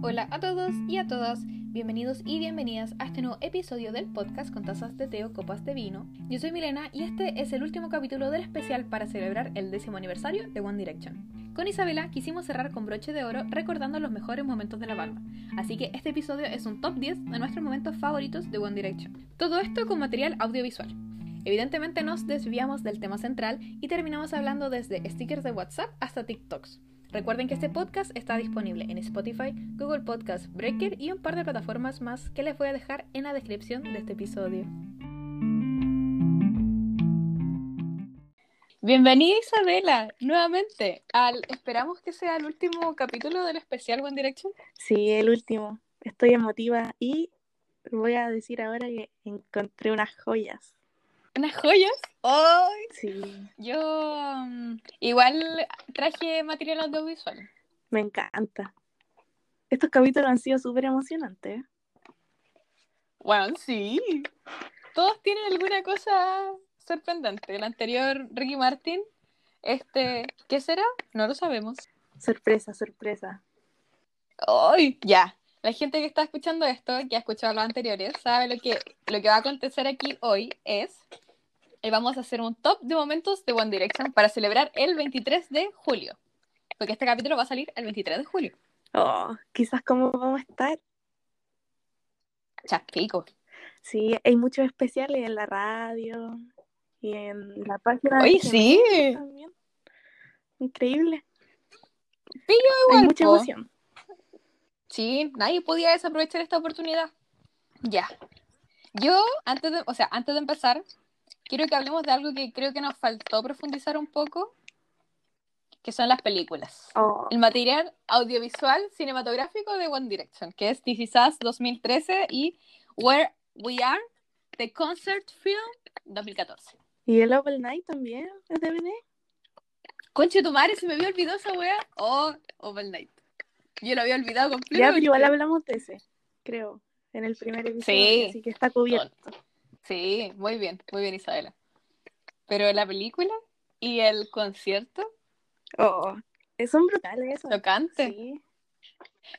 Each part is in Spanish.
Hola a todos y a todas, bienvenidos y bienvenidas a este nuevo episodio del podcast con tazas de té o copas de vino. Yo soy Milena y este es el último capítulo del especial para celebrar el décimo aniversario de One Direction. Con Isabela quisimos cerrar con broche de oro recordando los mejores momentos de la banda, así que este episodio es un top 10 de nuestros momentos favoritos de One Direction. Todo esto con material audiovisual. Evidentemente nos desviamos del tema central y terminamos hablando desde stickers de WhatsApp hasta TikToks. Recuerden que este podcast está disponible en Spotify, Google Podcast, Breaker y un par de plataformas más que les voy a dejar en la descripción de este episodio. Bienvenida Isabela, nuevamente al esperamos que sea el último capítulo del especial One Direction. Sí, el último. Estoy emotiva y voy a decir ahora que encontré unas joyas. ¿Unas joyas? ¡Ay! Sí, Yo mm, igual traje material audiovisual. me encanta. Estos capítulos han sido súper emocionantes. Bueno, sí. Todos tienen alguna cosa sorprendente. El anterior, Ricky Martin, este, ¿qué será? No lo sabemos. Sorpresa, sorpresa. ¡Ay! Ya. La gente que está escuchando esto, que ha escuchado los anteriores, sabe lo que, lo que va a acontecer aquí hoy es eh, vamos a hacer un top de momentos de One Direction para celebrar el 23 de julio. Porque este capítulo va a salir el 23 de julio. Oh, quizás cómo vamos a estar. Chapico. Sí, hay muchos especiales en la radio y en la página. de Oye, sí. También. Increíble. Pillo hay igual, mucha po. emoción. Sí, nadie podía desaprovechar esta oportunidad. Ya. Yo, antes de, o sea, antes de empezar, quiero que hablemos de algo que creo que nos faltó profundizar un poco, que son las películas. Oh, El material audiovisual cinematográfico de One Direction, que es This Is Us 2013 y Where We Are, The Concert Film 2014. y el Open Night también es DVD. Conche tu madre, se me había olvidado esa wea. Oh, Overnight. Yo lo había olvidado Ya, completamente. pero igual hablamos de ese, creo, en el primer episodio. Sí. Así que está cubierto. Sí, muy bien, muy bien Isabela. Pero la película y el concierto Oh, son brutales eso. tocante. Sí,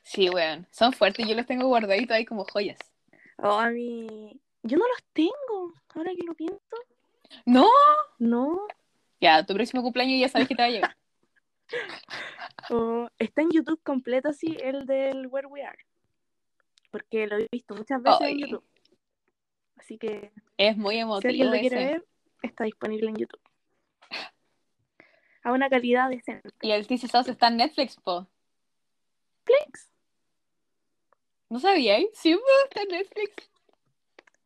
Sí. weón, son fuertes. Yo los tengo guardaditos ahí como joyas. Oh, a mí. Yo no los tengo, ahora que lo pienso. No. No. Ya, tu próximo cumpleaños ya sabes que te va a llegar. Oh, está en YouTube completo así el del Where We Are. Porque lo he visto muchas veces en YouTube. Así que Es muy si emotivo alguien lo ese. quiere ver, está disponible en YouTube. A una calidad decente. Y el Is Us está en Netflix, po. Netflix. ¿No sabíais? Sí, po, está en Netflix.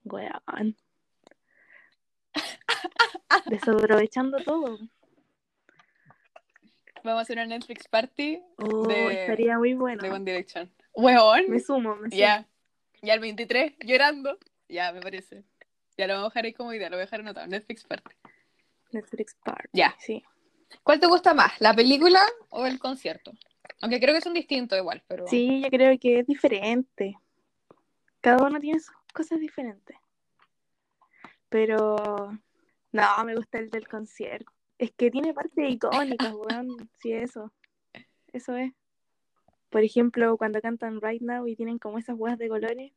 Weón. Desaprovechando todo. Vamos a hacer una Netflix party Oh, De- estaría muy bueno. de One Direction. Weón. Me sumo, me sumo. Ya. Ya el 23, llorando. Ya, me parece. Ya lo vamos a dejar ahí como idea, lo voy a dejar anotado. Netflix party. Netflix Park. Ya. Sí. ¿Cuál te gusta más, la película o el concierto? Aunque creo que son distintos igual, pero... Sí, yo creo que es diferente. Cada uno tiene sus cosas diferentes. Pero no, me gusta el del concierto. Es que tiene partes icónicas, weón. Sí, eso. Eso es. Por ejemplo, cuando cantan Right Now y tienen como esas huevas de colores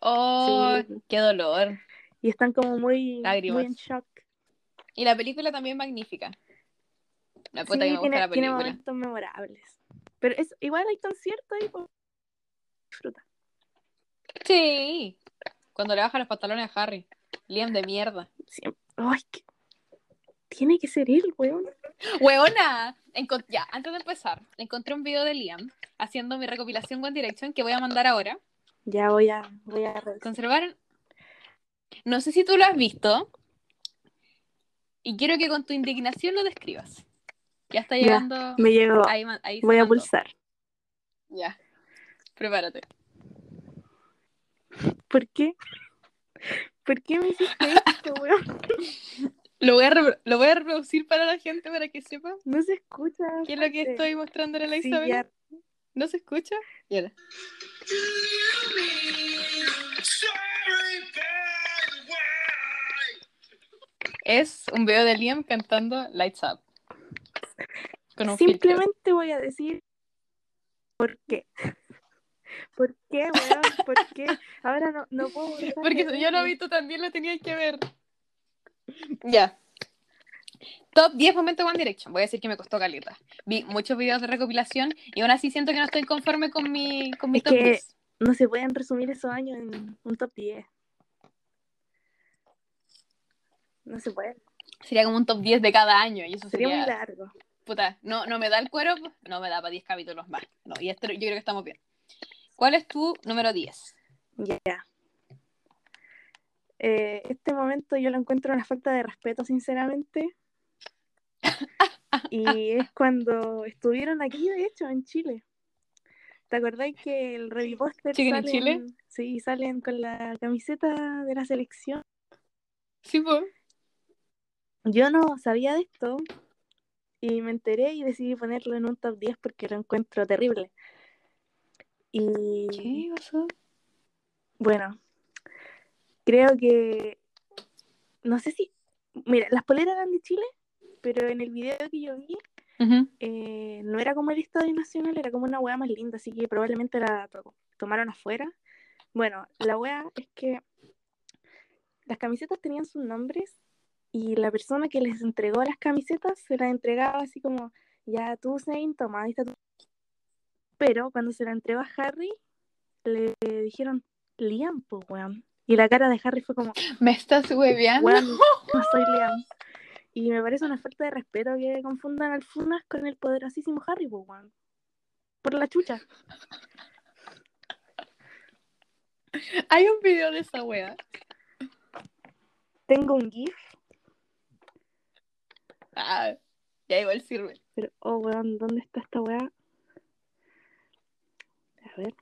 ¡Oh, Sí. qué dolor! y están como muy, Lágrimas. muy en shock. Y la película también magnífica. La puta Sí, que me gusta tiene, la tiene película. momentos memorables. Pero es, igual hay conciertos y pues, disfruta. Sí. Cuando le baja los pantalones a Harry. Liam de mierda. Siempre. Ay, Tiene que ser él, weón. Encon- ya, antes de empezar, encontré un video de Liam haciendo mi recopilación One Direction que voy a mandar ahora. Ya voy a, voy a. Conservar. No sé si tú lo has visto. Y quiero que con tu indignación lo describas. Ya está Ya, llegando. Me llegó. Ahí, ahí Voy a pulsar. Ya. Prepárate. ¿Por qué? ¿Por qué me hiciste esto, weón? Lo voy, a lo voy a reproducir para la gente para que sepa No se escucha. qué es lo que estoy mostrando a la Sí, Isabel. ya. ¿No se escucha? Y ahora. Es un video de Liam cantando Lights Up. Filtro. Simplemente voy a decir por qué. ¿Por qué, weón? ¿Por qué? Ahora no, no puedo. Porque si yo lo verlo. vi, tú también lo tenías que ver. Ya. Top 10 momentos One Direction. Voy a decir que me costó caleta. Vi muchos videos de recopilación y aún así siento que no estoy conforme con mi, con mi Es top que- 10. No se pueden resumir esos años en un top 10. No se puede. Sería como un top 10 de cada año y eso Sería sería... muy largo. Puta, no, no me da el cuero, no me da para 10 capítulos más. No, y esto, yo creo que estamos bien. ¿Cuál es tu número 10? Ya. Eh, este momento yo lo encuentro una falta de respeto, sinceramente. Y es cuando estuvieron aquí, de hecho, en Chile. ¿Te acordáis que el Reviposter ¿Siguen en salen, Chile? Sí, salen con la camiseta de la selección. Sí, pues. Yo no sabía de esto y me enteré y decidí ponerlo en un top 10 porque lo encuentro terrible. Y ¿Qué pasó? bueno, creo que no sé si, mira, las poleras eran de Chile, pero en el video que yo vi eh, no era como el Estadio Nacional, era como una hueá más linda, así que probablemente la to- tomaron afuera. Bueno, la hueá es que las camisetas tenían sus nombres y la persona que les entregó las camisetas se las entregaba así como, ya tú, Zane, toma, ahí está tu... Pero cuando se la entregó a Harry, le dijeron, Liam, pues, weón. Y la cara de Harry fue como, ¿Me estás hueveando? weón, no soy Liam. Y me parece una falta de respeto que confundan al Funas con el poderosísimo Harry, weón. Por la chucha. Hay un video de esa wea. Tengo un GIF, Ah, ya igual sirve. pero, oh, weón, ¿dónde está esta weá? A ver.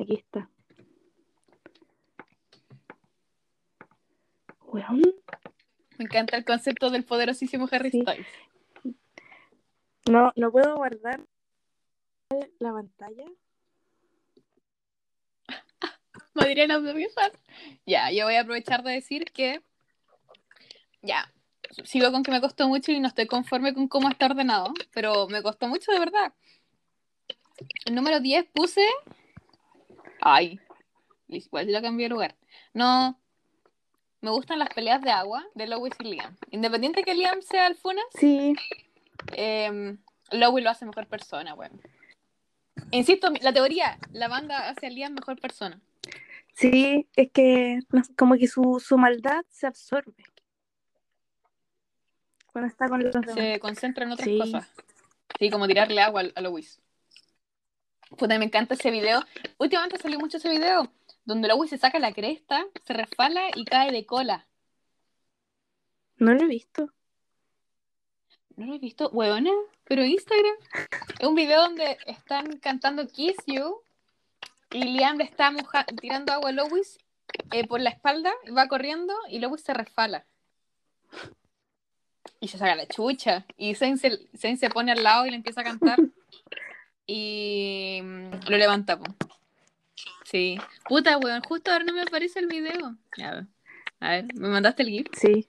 Aquí está. Weón, Me encanta el concepto del poderosísimo Harry Sí. Styles. no, no puedo guardar la pantalla. Madriana audiovisual. Ya, yo voy a aprovechar de decir que. Ya. Sigo con que me costó mucho y no estoy conforme con cómo está ordenado, pero me costó mucho de verdad. El número 10 puse. Ay. Igual lo cambié de lugar. No. Me gustan las peleas de agua de Lois y Liam. Independiente que Liam sea el Funas, Sí, eh, Lois lo hace mejor persona, weón. Insisto, la teoría, la banda hace a Liam mejor persona. sí, es que como que su, su maldad se absorbe. Cuando está con los demás. se concentra en otras Sí. cosas. Sí, como tirarle agua a, a Lois. Puta, me encanta ese video. Últimamente salió mucho ese video, donde Lois se saca la cresta, se resbala y cae de cola. No lo he visto. ¿No lo he visto? Huevona, pero Instagram. Es un video donde están cantando Kiss You y Liam le está moja- tirando agua a Lois eh, por la espalda, va corriendo y Lois se resbala. Y se saca la chucha. Y Zane se, Zane se pone al lado y le empieza a cantar. Y mm, lo levanta, po. Sí. Puta, weón, justo ahora no me aparece el video. A ver. A ver, ¿me mandaste el GIF? Sí.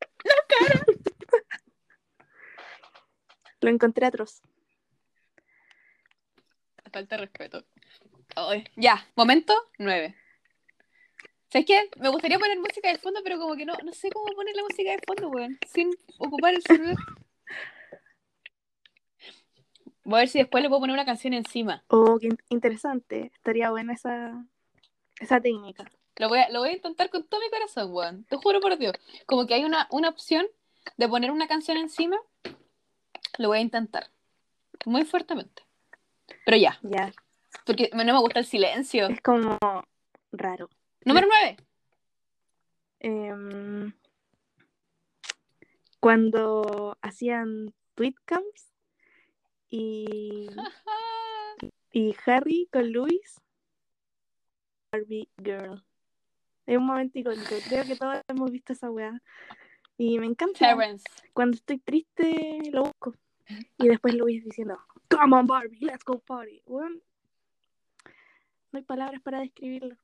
Lo encontré atroz. Falta de respeto. Ya, momento 9. ¿Sabes qué? Me gustaría poner música de fondo, pero como que no, no sé cómo poner la música de fondo, weón. Sin ocupar el celular. Voy a ver si después le puedo poner una canción encima. Oh, qué in- interesante. Estaría buena esa, esa técnica. Lo voy, a, lo voy a intentar con todo mi corazón, weón. Te juro por Dios. Como que hay una, una opción de poner una canción encima. Lo voy a intentar. Muy fuertemente. Pero ya, Ya. porque no me gusta el silencio. Es como raro. Número 9. Em, cuando hacían tweetcams y, y Harry con Luis, Barbie Girl. Es un momento icónico. Creo que todos hemos visto esa weá. Y me encanta. Terrence. Cuando estoy triste, lo busco. Y después Luis diciendo, Come on, Barbie, let's go party. No hay palabras para describirlo.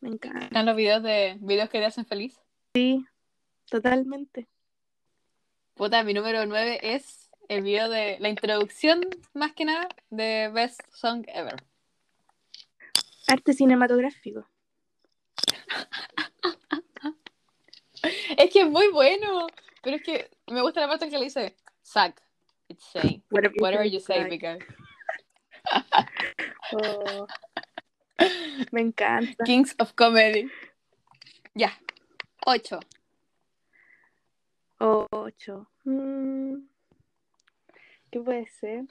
Me encanta. ¿Están los videos de videos que te hacen feliz? Totalmente. Puta, mi número 9 es el video de la introducción, más que nada, de Best Song Ever. Arte cinematográfico. Es que es muy bueno, pero es que me gusta la parte que le dice, Zack, it's say, Whatever you whatever say, you say, because Oh. Me encanta. Kings of Comedy. Ya, ocho. Ocho. Mm. ¿Qué puede ser?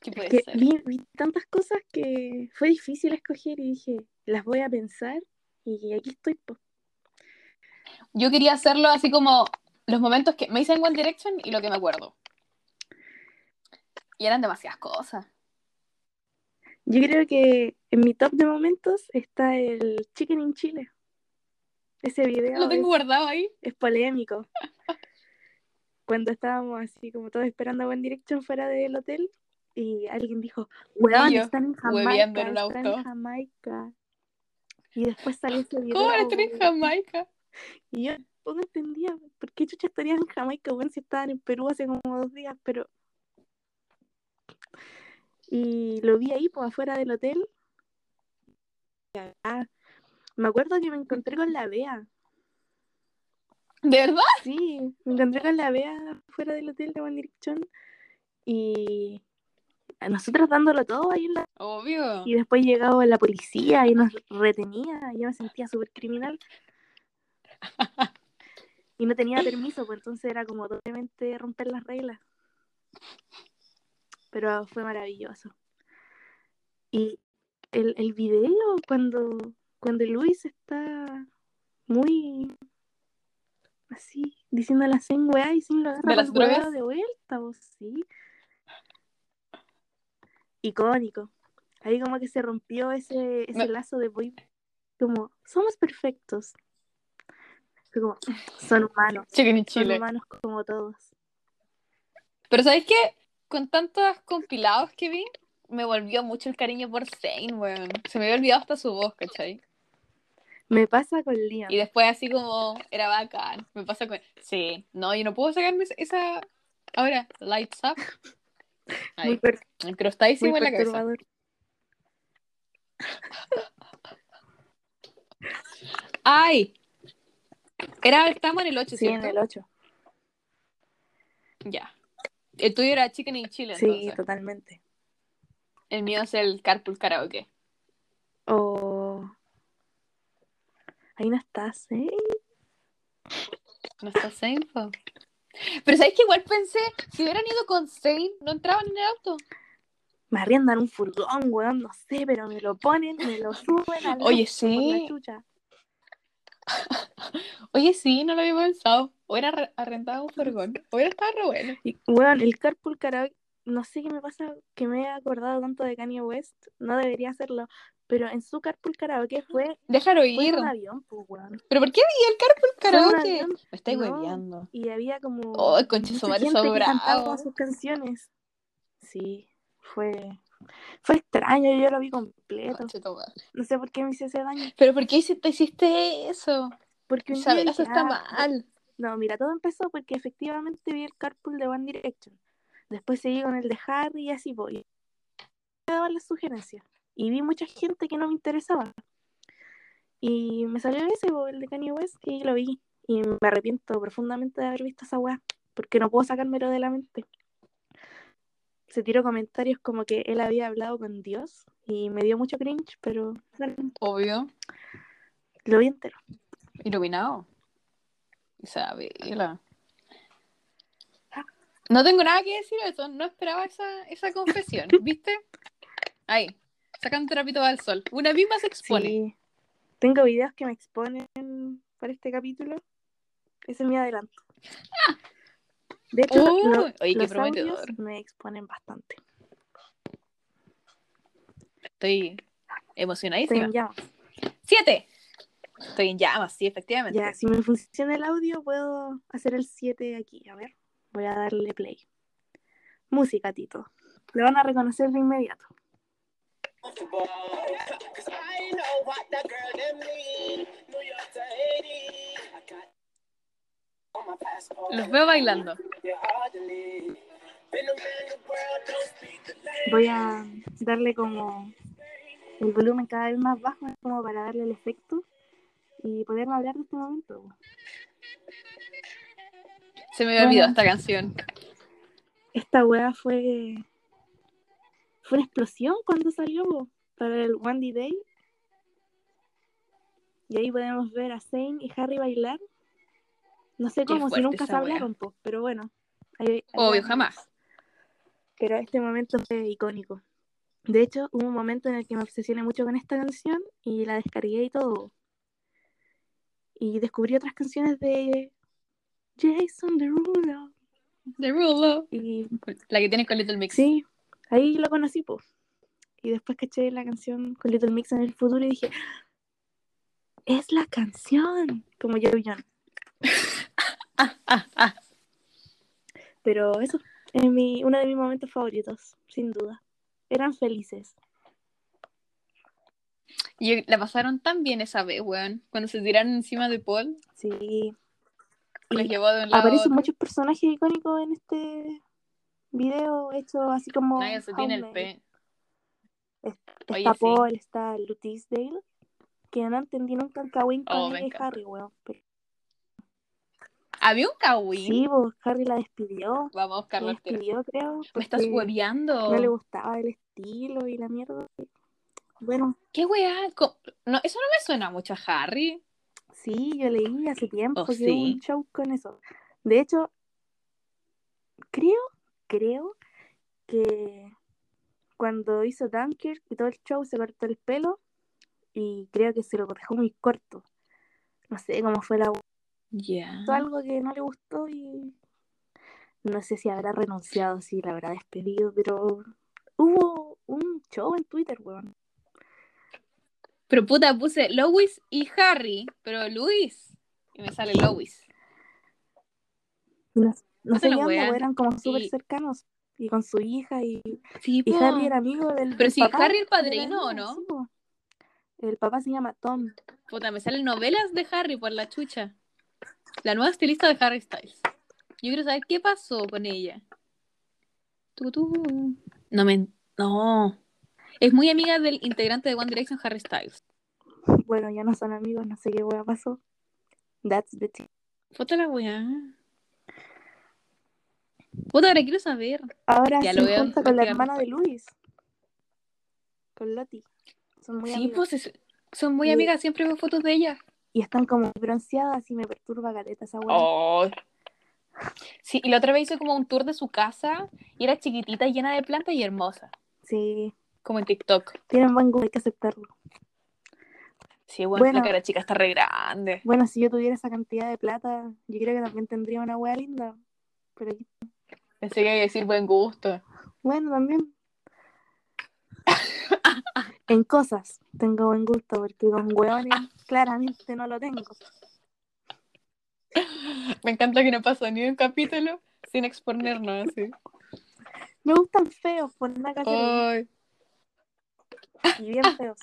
¿Qué puede que ser? vi, vi tantas cosas que fue difícil escoger y dije, las voy a pensar y aquí estoy. Yo quería hacerlo así como los momentos que me hice en One Direction y lo que me acuerdo. Y eran demasiadas cosas. Yo creo que en mi top de momentos está el Chicken in Chile. Ese video Lo tengo es, guardado ahí. es polémico. Cuando estábamos así como todos esperando a One Direction fuera del hotel y alguien dijo, weón, Y están en Jamaica, en están auto. en Jamaica. Y después salió ese video. ¿Cómo estar en weón. Jamaica? Y yo no entendía por qué chucha estarían en Jamaica, bueno, si estaban en Perú hace como dos días, pero. Y lo vi ahí, pues afuera del hotel. Ah, me acuerdo que me encontré con la Bea. ¿De verdad? Sí, me encontré con la Bea fuera del hotel de One Direction. Y a nosotros dándolo todo ahí en la. Obvio. Y después llegaba la policía y nos retenía. Y yo me sentía súper criminal. Y no tenía permiso, pues entonces era como totalmente romper las reglas. Pero fue maravilloso. Y el, el video, cuando, cuando Luis está muy así, diciendo la sin weá y sin lo agarra ¿De las drogas? de vuelta, pues sí. Icónico. Ahí como que se rompió ese, ese lazo de boy. Como, somos perfectos. Como, son humanos. Son humanos como todos. Pero ¿sabéis qué? Con tantos compilados que vi, me volvió mucho el cariño por Zane, weón. Se me había olvidado hasta su voz, ¿cachai? Me pasa con Liam. Y después así como era bacán. Me pasa con... Sí, no, yo no puedo sacarme esa-. Ahora, Lights Up. Muy, Ahí, per- incrustadísimo muy en la cabeza. ¡Ay! Era, estamos en el 8, Sí, ¿cierto? en el 8. Ya. El tuyo era Chicken in Chile, Sí, entonces. totalmente. El mío es el Carpool Karaoke. O. Ahí no estás, ¿eh? No está Zane, po. Pero ¿sabes que igual pensé, si hubieran ido con Zane, no entraban en el auto? Me arriendan un furgón, weón, no sé, pero me lo ponen, me lo suben al Oye, sí. Oye, sí, no lo había pensado. Hubiera re- arrendado un furgón. Hubiera estado re bueno. Y, weón, el carpool karaoke, no sé qué me pasa, que me he acordado tanto de Kanye West, no debería hacerlo, pero en su carpool karaoke fue, Déjalo fue ir. en un avión, pues, weón. ¿Pero por qué vi el Carpool Karaoke? avión, Me estáis No. hueveando. y había como Oh, concha gente sobrado. sus canciones. Sí, fue, fue extraño, yo lo vi completo. Concha. No sé por qué me hice ese daño. ¿Pero por qué hiciste, hiciste eso? Porque un día eso está "Ah, mal. No, mira, todo empezó porque efectivamente vi el carpool de One Direction. Después seguí con el de Harry y así voy. Me daban las sugerencias. Y vi mucha gente que no me interesaba. Y me salió ese, el de Kanye West, y lo vi. Y me arrepiento profundamente de haber visto esa weá. Porque no puedo sacármelo de la mente. Se tiró comentarios como que él había hablado con Dios. Y me dio mucho cringe, pero Obvio. lo vi entero. Iluminado. Isabela. No tengo nada que decir de eso. No esperaba esa, esa confesión. ¿Viste? Ahí. Sacando trapito al sol. Una misma se expone. Sí. Tengo videos que me exponen para este capítulo. Ese es mi adelanto. De hecho, Uy, lo- oye, los audios me exponen bastante. Estoy Estoy emocionadísima. en llamas. ¡Siete! Estoy en llamas, sí, efectivamente. Ya, si me funciona el audio, puedo hacer el 7 aquí. A ver, voy a darle play. Música, Tito. Lo van a reconocer de inmediato. Los veo bailando. Voy a darle como el volumen cada vez más bajo, como para darle el efecto y poderme hablar de este momento. Se me había olvidado Bueno. esta canción. Esta weá fue. Fue una explosión cuando salió para el One D Day. Y ahí podemos ver a Zane y Harry bailar. No sé cómo, si nunca se hablaron, po, pero bueno. ahí- ahí Obvio, jamás. Pero este momento fue icónico. De hecho, hubo un momento en el que me obsesioné mucho con esta canción y la descargué y todo. Y descubrí otras canciones de Jason Derulo. The Rulo. Y La que tiene con Little Mix. sí, ahí lo conocí, po. Y después caché la canción con Little Mix en el futuro y dije, es la canción, como yo John. Ah, ah, ah. Pero eso es mi, uno de mis momentos favoritos, sin duda. Eran felices. Y la pasaron tan bien esa vez, weón. Cuando se tiraron encima de Paul, Sí. Llevó de un lado Aparecen muchos personajes icónicos en este video hecho así como. Nadie se tiene el pe. Está Oye, sí. Paul, está Lutisdale, que no entendí nunca el Kawin con encanta. Harry, weón. Pero Había un Kawin. sí, pues Harry la despidió. Vamos a La despidió, creo. Me estás hueveando. No le gustaba el estilo y la mierda. Bueno, ¿Qué weá? No, eso no me suena mucho a Harry. Sí, yo leí hace tiempo Oh, que hubo sí. un show con eso. De hecho, creo, creo que cuando hizo Dunkirk y todo el show se cortó el pelo y creo que se lo dejó muy corto. No sé cómo fue la hizo algo que no le gustó y no sé si habrá renunciado, si la habrá despedido, pero hubo un show en Twitter, weón. Pero puta, puse Lois y Harry, pero Luis. Y me sale Lois. No, no sé eran como súper Y- cercanos y con su hija y, Sí, y po. Harry era amigo del, Pero del si papá Harry el padrino, ¿o no? el papá se llama Tom. Puta, me salen novelas de Harry por la chucha. La nueva estilista de Harry Styles. Yo quiero saber qué pasó con ella. Tu, tu. No me. No. Es muy amiga del integrante de One Direction, Harry Styles. Bueno, ya no son amigos, no sé qué wea pasó. That's the tea. Puta la weá. Puta, ahora quiero saber. Ahora Ya lo junta con la hermana de. Luis. Con Lottie. Son muy sí, amigas. pues es- son muy Y- amigas, siempre veo fotos de ella. Y están como bronceadas y me perturba caleta esa wea. Oh. Sí, y la otra vez hizo como un tour de su casa y era chiquitita, llena de plantas y hermosa. Sí, Como en TikTok. tienen buen gusto, hay que aceptarlo. Sí, bueno, Bueno. la cara chica está re grande. Bueno, si yo tuviera esa cantidad de plata, yo creo que también tendría una wea linda. Pero Pensé que iba a decir buen gusto. bueno, también. en cosas tengo buen gusto, porque con hueones claramente no lo tengo. Me encanta que no pasó ni un capítulo sin exponernos así. Me gustan feos, por hacer, Ay. Y bien feos.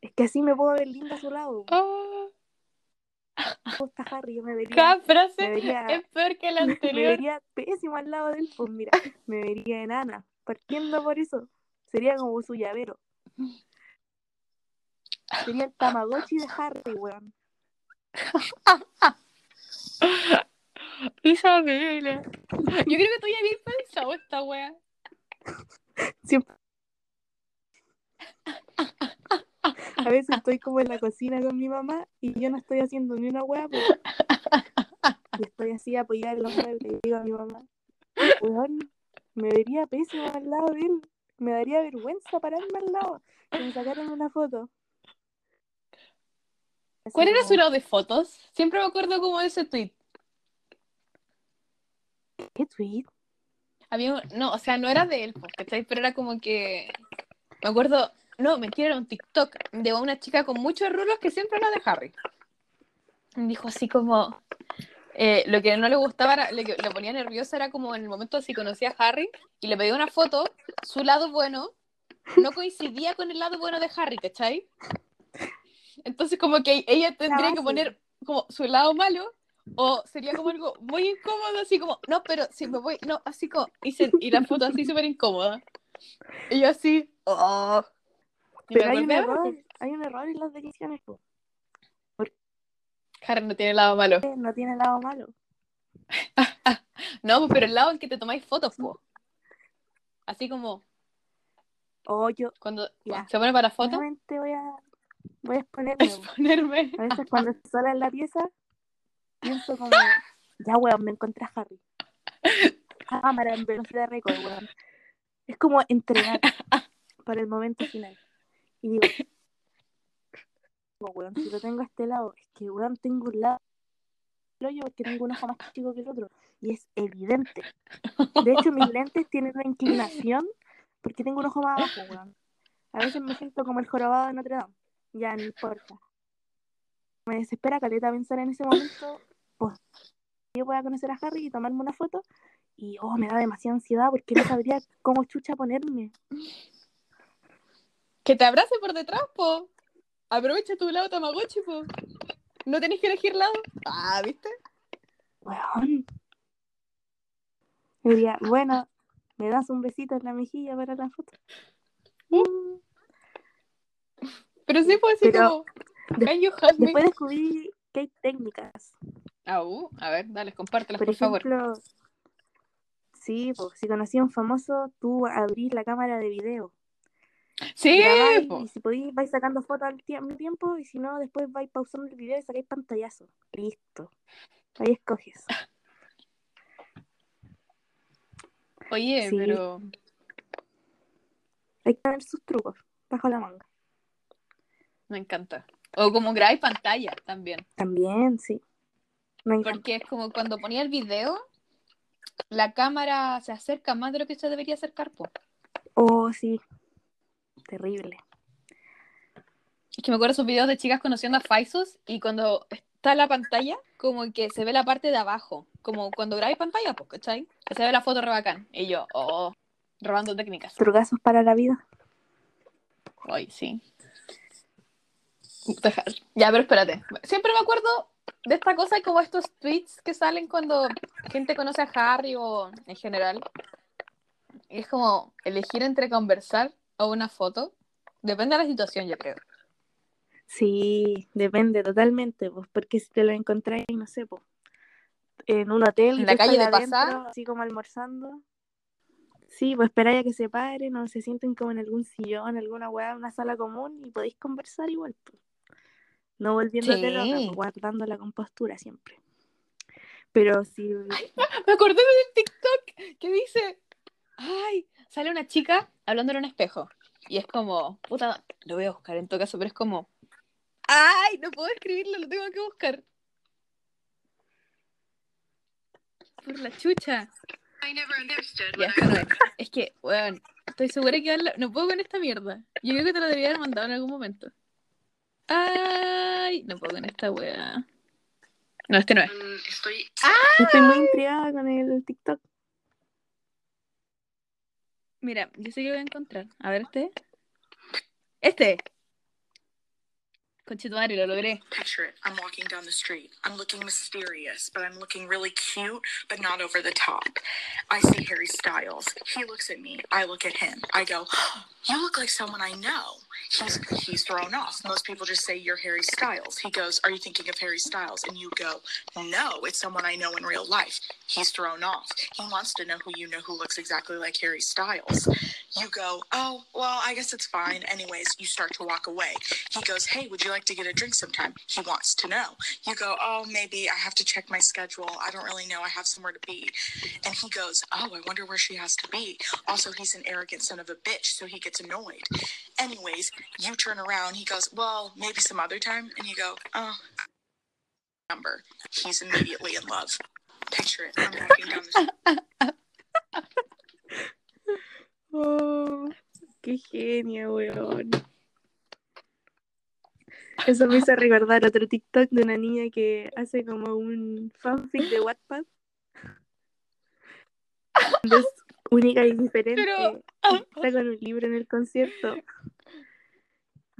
Es que así me puedo ver linda a su lado. Ah. Me gusta Harry, yo me vería, Cada frase me vería- es peor que la me anterior. vería pésimo al lado de él. Pues mira, me vería enana. Partiendo por eso, sería como su llavero. Sería el Tamagotchi de Harry, weón. Isabela. Yo creo que tú ya habías pensado esta wea. Siempre. A veces estoy como en la cocina con mi mamá y yo no estoy haciendo ni una hueá, pues. Y estoy así apoyada en los muebles y digo a mi mamá, weón, me vería pésimo al lado de él. Me daría vergüenza pararme al lado. Que me sacaran una foto. Así ¿Cuál era su lado de fotos? Siempre me acuerdo como de ese tweet. ¿Qué tweet? Había un- no, o sea, no era de él, pues, ¿cachai? Pero era como que. Me acuerdo. No, mentira, era un TikTok de una chica con muchos rulos que siempre era de Harry. Dijo así como. eh, lo que no le gustaba, era, lo que le ponía nerviosa era como en el momento si conocía a Harry y le pedía una foto, su lado bueno no coincidía con el lado bueno de Harry, ¿cachai? Entonces como que ella tendría que Fácil. poner como su lado malo O sería como algo muy incómodo, así como, no, pero si me voy, no, así como, y, se- y la foto así súper incómoda. Y yo así, oh. Y Pero hay un error, hay un error en las decisiones, po. Harry no tiene lado malo. no tiene lado malo. No, pero el lado en que te tomáis fotos, po. Así como O yo cuando Ya. se pone para foto, voy a voy a exponerme. po. exponerme. A veces cuando sola en la pieza, pienso como, ya weón, me encontré a Harry. Cámara en velocidad récord, weón. Es como entrenar para el momento final. Y digo, "Oh, weón, si lo tengo a este lado, es que weón tengo un lado hoyo porque tengo un ojo más chico que el otro. Y es evidente. De hecho, mis lentes tienen una inclinación porque tengo un ojo más abajo, weón. A veces me siento como el jorobado de Notre Dame. Ya, no importa. Me desespera caleta pensar en ese momento. Pues, yo voy a conocer a Harry y tomarme una foto. Y, oh, me da demasiada ansiedad porque no sabría cómo chucha ponerme. Que te abrace por detrás, po. Aprovecha tu lado Tamagotchi, po. No tenés que elegir lado. Ah, ¿viste? Weón. Me diría, bueno, me das un besito en la mejilla para la foto. Pero sí puedo decir Pero- como, can you help me? Después descubrí que hay técnicas. Ah, uh, a ver, dale, compártelas, Por, por, favor. sí, pues, si conocí a un famoso, tú abrís la cámara de video. Sí, po. y si podéis, vais sacando fotos al tie- al tiempo, y si no, después vais pausando el video y sacáis pantallazo. Listo. Ahí escoges. Oye, Sí. pero Hay que tener sus trucos bajo la manga. me encanta. O como grabáis pantalla también. También, sí. Me. Porque es como cuando ponía el video, la cámara se acerca más de lo que se debería acercar, po. Oh, sí. Terrible. Es que me acuerdo esos videos de chicas conociendo a Faisos y cuando está la pantalla, como que se ve la parte de abajo. Como cuando grabáis pantalla, pues, ¿cachai? Se ve la foto re bacán. Y yo, oh, robando técnicas. Trucazos para la vida. Ay, sí. Ya, pero espérate. Siempre me acuerdo de esta cosa como estos tweets que salen cuando gente conoce a Harry o en general. Y es como elegir entre conversar o una foto. Depende de la situación, yo creo. Sí, depende totalmente, pues, porque si te lo encontráis, no sé, pues, en un hotel En la calle de adentro, pasar. así como almorzando. Sí, pues esperáis a que se paren o se sienten como en algún sillón, alguna weá, una sala común y podéis conversar igual, pues. No volviéndote Sí. loca, guardando la compostura siempre. Pero si Me acordé del TikTok que dice, ay, sale una chica hablando en un espejo. Y es como, puta, lo voy a buscar en todo caso, pero es como, ay, no puedo escribirlo, lo tengo que buscar. Por la chucha. Es. Es que, weón, estoy segura que no puedo con esta mierda. Yo creo que te lo debería haber mandado en algún momento. Ay, no puedo con esta weá. No, este no es. Estoy estoy muy intrigada con el TikTok. Mira, yo sé que voy a encontrar. A ver, este. Este. Conchetumare, lo logré. Picture it. I'm walking down the street. I'm looking mysterious, but I'm looking really cute, but not over the top. I see Harry Styles. He looks at me. I look at him. I go, You look like someone I know. He's he's thrown off. Most people just say you're Harry Styles. He goes, Are you thinking of Harry Styles? And you go, No, it's someone I know in real life. He's thrown off. He wants to know who you know who looks exactly like Harry Styles. You go, Oh, well, I guess it's fine. Anyways, you start to walk away. He goes, Hey, would you like to get a drink sometime? He wants to know. You go, Oh, maybe I have to check my schedule. I don't really know. I have somewhere to be. And he goes, Oh, I wonder where she has to be. Also, he's an arrogant son of a bitch, so he gets annoyed. Anyways, you turn around. He goes, Well, maybe some other time. And you go, Oh, number. He's immediately in love. Picture it. I'm walking down the Oh, qué genio, weón. Eso me hizo recordar otro TikTok de una niña que hace como un fanfic de Wattpad. Es única y diferente. Pero- Está con un libro en el concierto.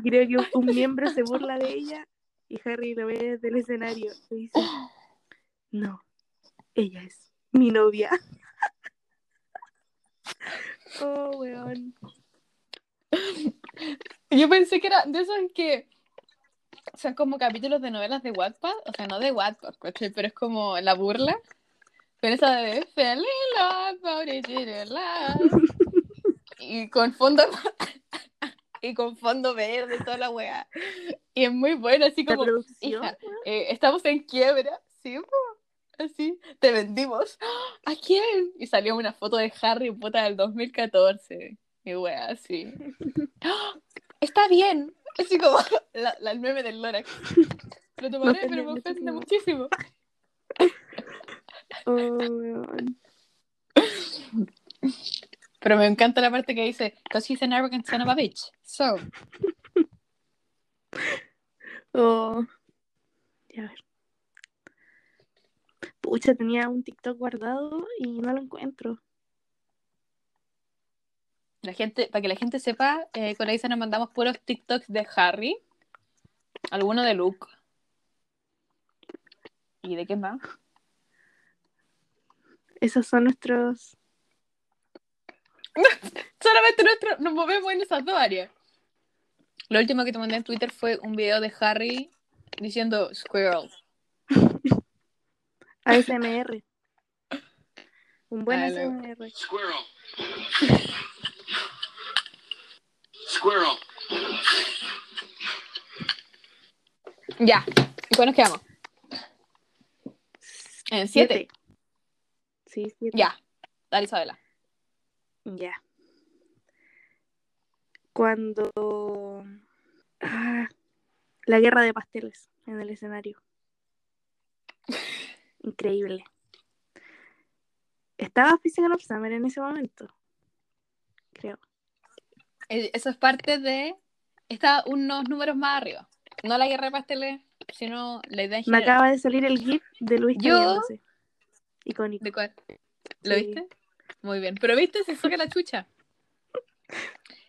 Creo que un miembro se burla de ella y Harry lo ve desde el escenario. Y dice, No, ella es mi novia. oh, weón. Yo pensé que era de esos que son como capítulos de novelas de Wattpad, o sea, no de Wattpad, ¿cachai? pero es como la burla. Pero esa de Fell in it love. Y con fondo y con fondo verde, toda la weá. Y es muy bueno, así como, hija, eh, estamos en quiebra, ¿sí? Así, te vendimos. ¿A quién? Y salió una foto de Harry Potter del 2014. Y wea, así. Está bien. Así como la, la- el meme del Lorax. Lo tomaré, pero me ofende muchísimo. muchísimo. Oh. Pero me encanta la parte que dice, because he's an arrogant son of a bitch. So, Oh. Ya ver. Pucha, tenía un TikTok guardado y no lo encuentro. la gente, para que la gente sepa, eh, con Aisa nos mandamos puros TikToks de Harry, alguno de Luke. ¿Y de qué más? Esos son nuestros. Solamente nuestro, nos movemos en esas dos áreas. Lo último que te mandé en Twitter fue un video de Harry diciendo squirrel. ASMR. Un buen Ah, ASMR. Squirrel. Squirrel. Ya. ¿Y cuándo nos quedamos? En siete. Sí, siete. Ya. Dale, Isabela. Ya. Cuando. Ah, la guerra de pasteles en el escenario. Increíble. Estaba Physical of Summer en ese momento. Creo. Eso es parte de. Está unos números más arriba. No la guerra de pasteles, sino la idea en Me acaba de salir el GIF de Luis Yo-. Icónico. ¿De cuál? ¿Lo Sí. viste? Muy bien. Pero viste, se saca la chucha.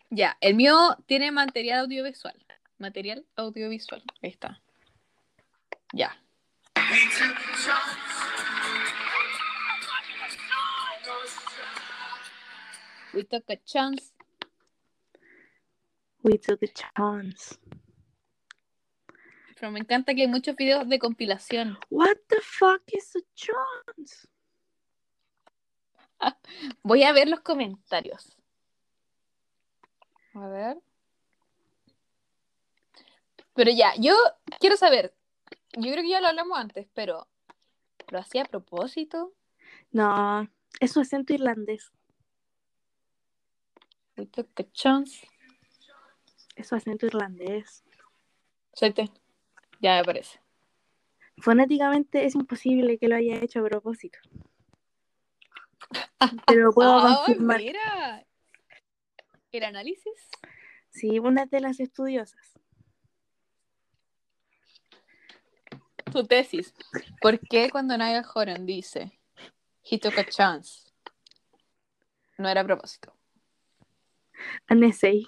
Ya, el mío tiene material audiovisual. Material audiovisual. Ahí está. Ya. We took a chance. We took a chance. Pero me encanta que hay muchos videos de compilación. What the fuck is a chance? Voy a ver los comentarios. A ver. Pero ya, yo quiero saber. Yo creo que ya lo hablamos antes, pero ¿lo hacía a propósito? No, es su acento irlandés. We took a chance. Es su acento irlandés. Suelte. Ya me parece. Fonéticamente es imposible que lo haya hecho a propósito. Pero puedo ¡Ay, confirmar. mira! ¿El análisis? Sí, una de las estudiosas. Tu tesis. ¿Por qué cuando Niall Horan dice He took a chance? No era a propósito. An essay.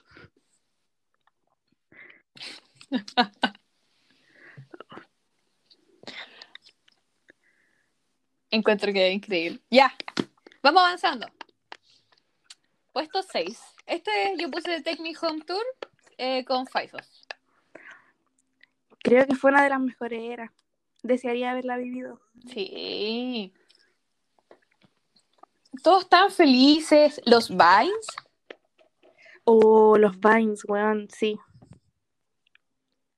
Encuentro que es increíble. Ya, vamos avanzando. Puesto 6. Este yo puse Take Me Home Tour eh, con Faisos. Creo que fue una de las mejores eras. Desearía haberla vivido. Sí. Todos tan felices. Los Vines. Oh, los Vines, weón, sí.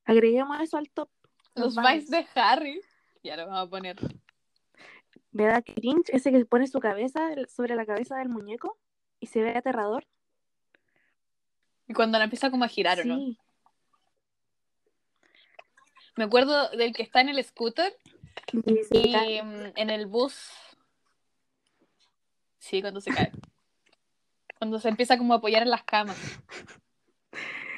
Agreguemos eso al top. Los Vines de Harry. Ya lo vamos a poner. Me da cringe ese que pone su cabeza sobre la cabeza del muñeco y se ve aterrador. Y cuando la empieza como a girar, ¿o no? Sí, Me acuerdo del que está en el scooter y se y cae. mm, en el bus. Sí, cuando se cae. Cuando se empieza como a apoyar en las camas.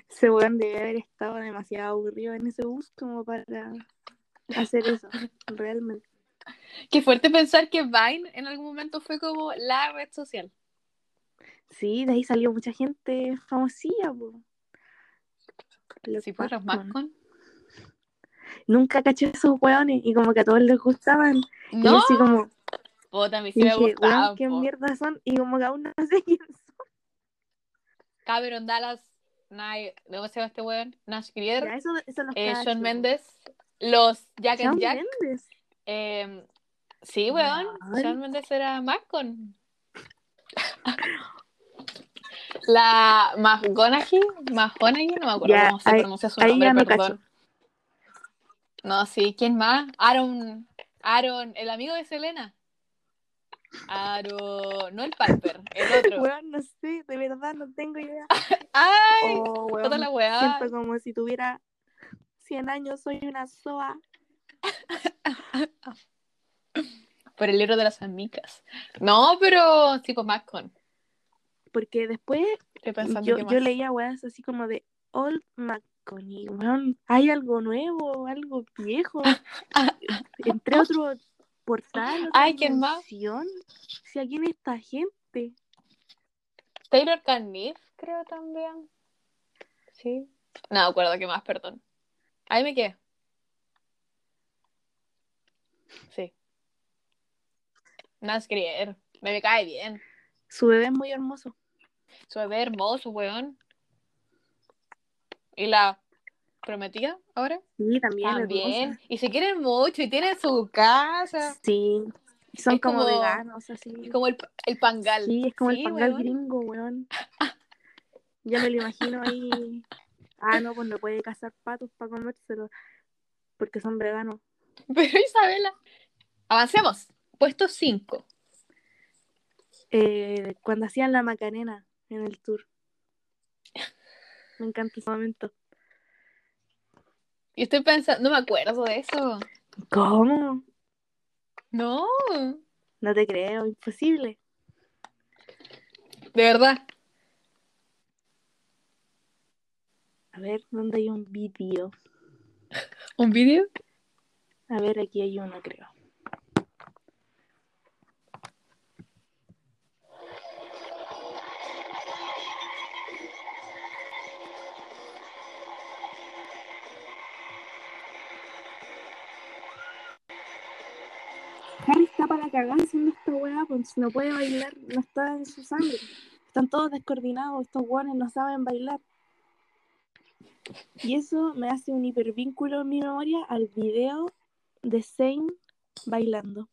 Ese weón debe haber estado demasiado aburrido en ese bus como para hacer eso, realmente. Qué fuerte pensar que Vine en algún momento fue como la red social. Sí, de ahí salió mucha gente famosilla, po. Los Sí, pues los. Macon. Nunca caché esos weones y como que a todos les gustaban. Y yo No, así como, puta, y me dije, gustaban, weón, ¿qué mierda son? Y como que aún no sé quién son. Cameron Dallas, Nye, ¿cómo se llama este weón? Nash Grier, Ya, eso, eso los eh, po. Mendes, los Jack and Jack. Mendes. Eh, sí, weón, Mendes era Malcolm. La McGonaghy, McGonaghy, no me acuerdo cómo se ahí- pronuncia su nombre, perdón. No, sí, ¿quién más? Aaron, Aaron, el amigo de Selena. Aaron, no el Piper, el otro. Weón, no sé, de verdad no tengo idea. ¡Ay! Oh, weón, toda la weá. Siento como si tuviera 100 años, soy una soa. Por el libro de las amigas. No, pero sí, pues Malcolm. Porque después yo, yo leía weas así como de Old McConaughey, weón, hay algo nuevo, algo viejo. Entré a otro portal, otra Ay, ¿quién más? Si aquí en esta gente. Taylor Carniff, creo también. Sí. No acuerdo qué más, perdón. Ahí me quedé. Sí. Nas Grier. Me, me cae bien. Su bebé es muy hermoso. Su bebé hermoso, weón. ¿Y la prometida ahora? Sí, también. También. Y se quieren mucho y tienen su casa. Sí. Y son como, como- veganos, así. Es como el, el pangal. Sí, es como Sí, el pangal weón. gringo, weón. Ya me lo imagino ahí. Ah, no, pues no puede cazar patos para comérselo. Porque son veganos. Pero Isabela. Avancemos. Puesto 5. Eh, cuando hacían la Macarena en el tour. Me encanta ese momento. Y estoy pensando, no me acuerdo de eso. ¿Cómo? No, No te creo, imposible. de verdad. A ver, ¿dónde hay un vídeo? ¿Un vídeo? A ver, aquí hay uno, creo. Harry está para cagar haciendo esta weá, pues no puede bailar, no está en su sangre. Están todos descoordinados, estos weones no saben bailar. Y eso me hace un hipervínculo en mi memoria al video de Zane bailando.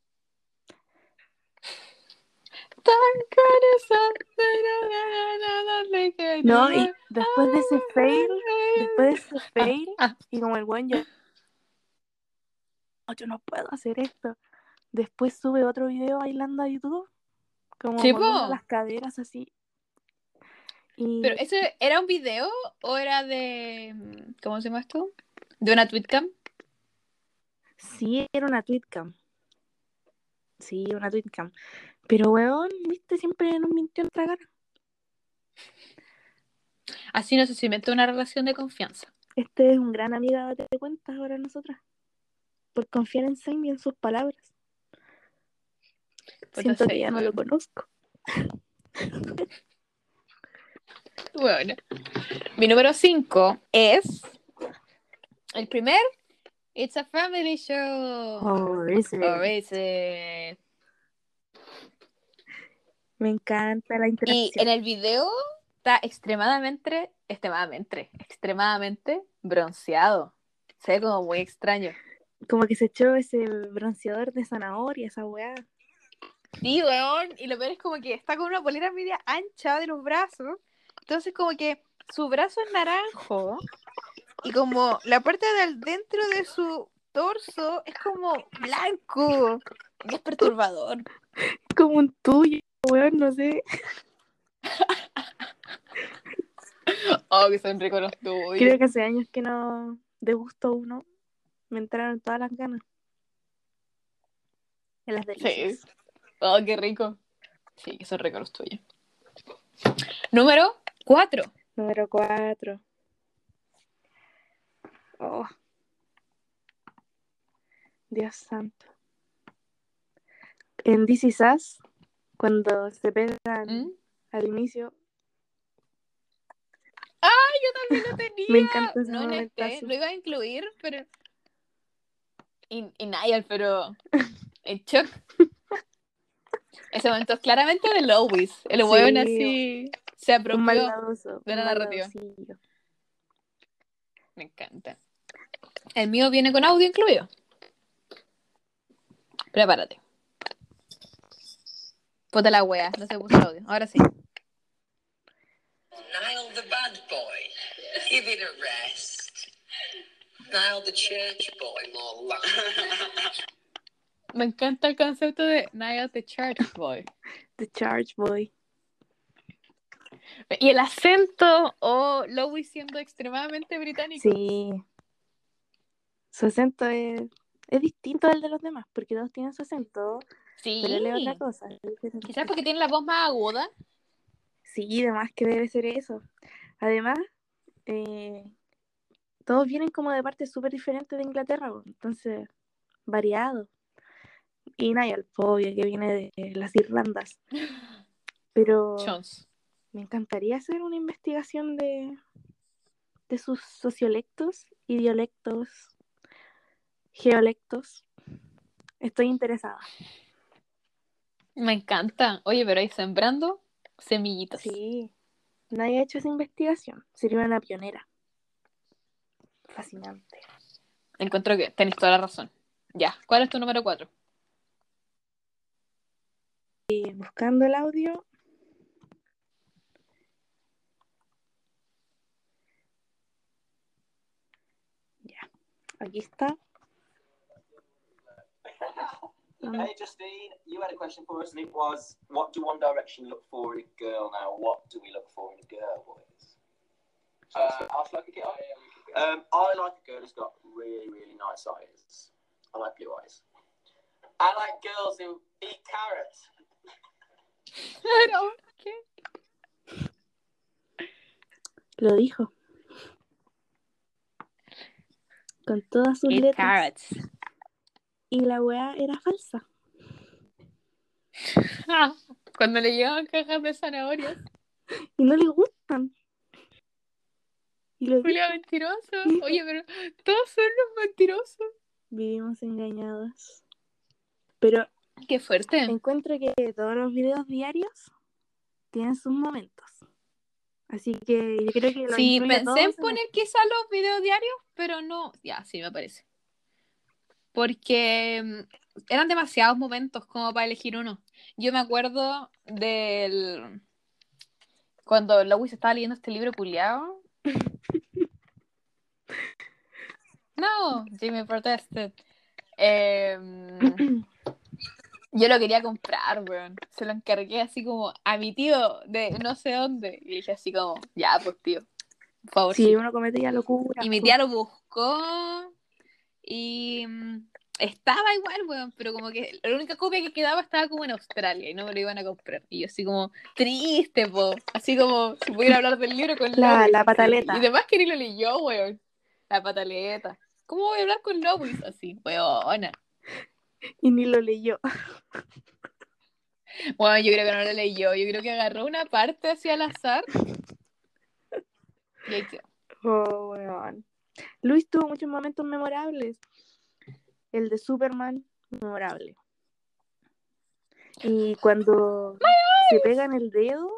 No, y después de ese fail, después de ese fail, Ah, y como el buen yo, "No, yo no puedo hacer esto. Después sube otro video bailando a YouTube, como Sí, las caderas así. Y Pero ¿ese era un video o era de ¿cómo se llama esto? ¿De una tweetcam? Sí, era una tweetcam. Sí, una tweetcam. Pero weón, viste, siempre nos mintió en la cara. Así no se cimenta una relación de confianza. Este es un gran amigo, date cuenta ahora nosotras. Por confiar en Zane y en sus palabras. Puta, Siento que ya no lo conozco. Bueno. Mi número 5 es el primer It's a Family Show. Oh, ese. Or is it? Me encanta la Y interacción. en el video está extremadamente, extremadamente, extremadamente bronceado. Se ve como muy extraño. Como que se echó ese bronceador de zanahoria, esa weá. Sí, weón. Y lo peor es como que está con una polera media ancha de los brazos. Entonces como que su brazo es naranjo. Y como la parte del dentro de su torso es como blanco. Y es perturbador. Como un tuyo, weón, no sé. Oh, que son ricos los tuyos. Creo que hace años que no degusto uno. Me entraron todas las ganas. En las delicias. Sí. Oh, qué rico. Sí, que son ricos los tuyos. Número 4. Número 4. Oh. Dios santo. En Is Us, cuando se pegan ¿Mm? al inicio, Yo también lo tenía. Me encanta ese no en este, lo iba a incluir, pero Y, y Niall, pero en shock. Ese momento es claramente de Lois. El Sí. weón así se apropió. maldadoso. de la narrativa. Me encanta. El mío viene con audio incluido. Prepárate. Puta la wea, no se puso el audio. Ahora sí. Niall the bad boy. Give it a rest. Niall the church boy, more like. Me encanta el concepto de Niall the Church Boy. The Charge Boy. Y el acento, o Lois siendo extremadamente británico. Sí. Su acento es, es distinto al de los demás, porque todos tienen su acento, Sí. pero él es otra cosa. Quizás porque tiene la voz más aguda. Sí, además que debe ser eso. Además, eh, todos vienen como de partes súper diferentes de Inglaterra, entonces, variado. Y Niall, obvio, que viene de las Irlandas. Pero Jones. me encantaría hacer una investigación de, de sus sociolectos, idiolectos, geolectos. Estoy interesada. Me encanta. Oye, pero ahí sembrando semillitas. Sí, nadie ha hecho esa investigación. Sería una pionera. Fascinante. Encuentro que tenés toda la razón. Ya, ¿cuál es tu número 4? Y buscando el audio. Ya, aquí está. Um, Hey Justine, you had a question for us, and it was, what do One Direction look for in a girl now? What do we look for in a girl, boys? Uh, I'll like a girl. Um, I like a girl who's got really, really nice eyes. I like blue eyes. I like girls who eat carrots. Pero, ¿qué? lo dijo. Con todas sus Eat letras. carrots. Y la weá era falsa. Cuando le llegaban cajas de zanahorias. Y no le gustan. Y lo dijo. Julia mentiroso. Oye, pero todos son los mentirosos. Vivimos engañadas. Pero Qué fuerte. encuentro que todos los videos diarios tienen sus momentos. Así que yo creo que lo Sí, pensé en poner quizá los videos diarios, pero no. Ya, sí, me parece. Porque mm, eran demasiados momentos como para elegir uno. Yo me acuerdo del. Cuando Lois estaba leyendo este libro culiado. No, Jimmy protested. Em, yo lo quería comprar, weón. Se lo encargué así como a mi tío de no sé dónde. Y dije así como, ya, pues tío, por favor. Si uno cometía locura. Y mi tía lo buscó y mm, estaba igual, weón, pero como que la única copia que quedaba estaba como en Australia y no me lo iban a comprar. Y yo así como triste, po. Así como si pudiera hablar del libro con La- la pataleta. Y además que ni lo leyó, weón. La pataleta. ¿Cómo voy a hablar con Lois así, weona? Y ni lo leyó. Bueno, yo creo que no lo leyó. Yo creo que agarró una parte así al azar. Y ahí quedó. Oh, weón. Luis tuvo muchos momentos memorables. El de Superman, memorable. Y cuando se pegan el dedo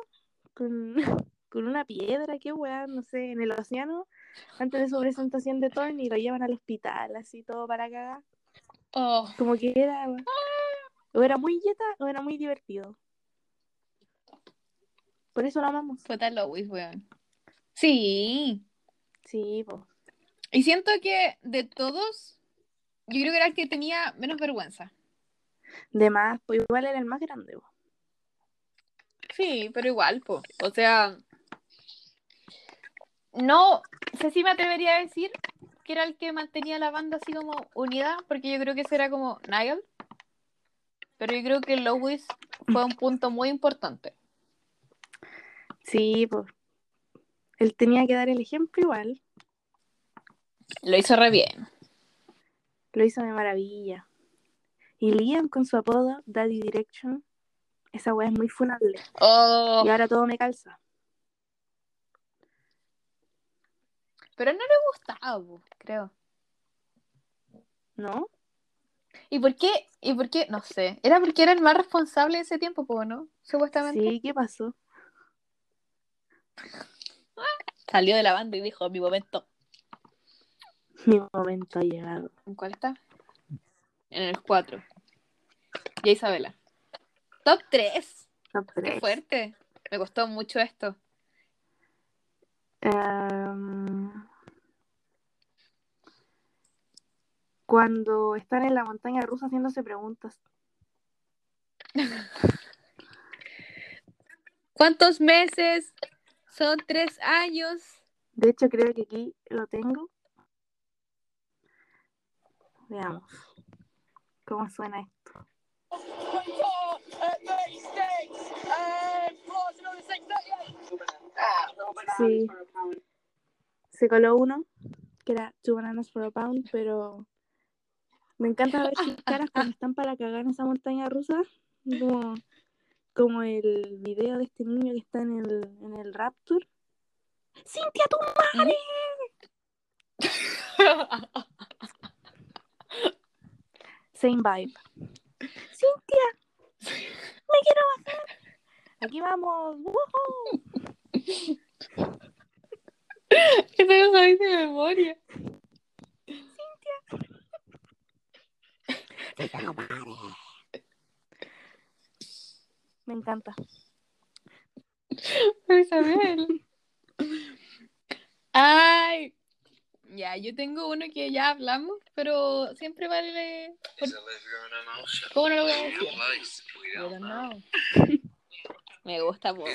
con, con una piedra, qué weón, no sé, en el océano, antes de su presentación de Thorne y lo llevan al hospital, así todo para cagar. Oh, Como que era. O era muy yeta o era muy divertido. Por eso lo amamos. fue tal Lois, weón. Sí. Sí, po. Y siento que de todos, yo creo que era el que tenía menos vergüenza. De más, pues igual era el más grande. Sí, pero igual, po. O sea, no sé si me atrevería a decir que era el que mantenía la banda así como unida, porque yo creo que ese era como Niall. Pero yo creo que Lois fue un punto muy importante. Sí, pues. Él tenía que dar el ejemplo igual. Lo hizo re bien. Lo hizo de maravilla. Y Liam con su apodo, Daddy Direction, esa weá es muy funable. Oh, Y ahora todo me calza. pero no le gustaba, creo. ¿No? ¿Y por qué? ¿Y por qué? No sé. Era porque era el más responsable de ese tiempo, po, ¿no? Supuestamente. Sí, ¿qué pasó? Salió de la banda y dijo, mi momento. Mi momento ha llegado. ¿En cuál está? En el 4. Y Isabela. Top 3. Top Qué tres. fuerte. Me costó mucho esto. Em, cuando están en la montaña rusa haciéndose preguntas. ¿Cuántos meses? Son tres años. De hecho, creo que aquí lo tengo. Veamos cómo suena esto. Sí. Se coló uno, que era Two Bananas for a Pound, pero me encanta ver sus caras cuando están para cagar en esa montaña rusa. Como, como el video de este niño que está en el, en el Raptor. ¡Cintia, tu madre! Same vibe. ¡Cintia! ¡Me quiero bajar! ¡Aquí vamos! Que te lo sabéis de memoria. Me encanta. Pero Isabel. Ay. Ya, yo tengo uno que ya hablamos, pero siempre vale. Emotion? ¿Cómo no lo voy a decir? I don't know. Me gusta mucho.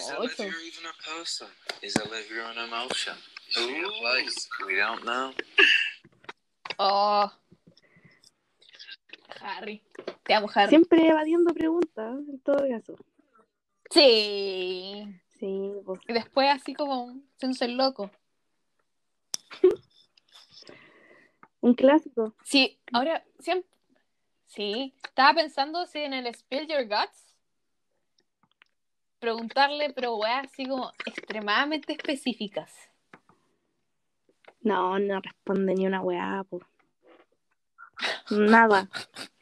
Know. Oh. Harry. Te amo, Harry. Siempre evadiendo preguntas, en todo caso. Sí. Sí, pues. Y después así como haciéndose el loco. Un clásico. Sí, ahora siempre. Sí, estaba pensando si en el Spill Your Guts preguntarle, pero weas así como extremadamente específicas. No, no responde ni una weá, po. Nada.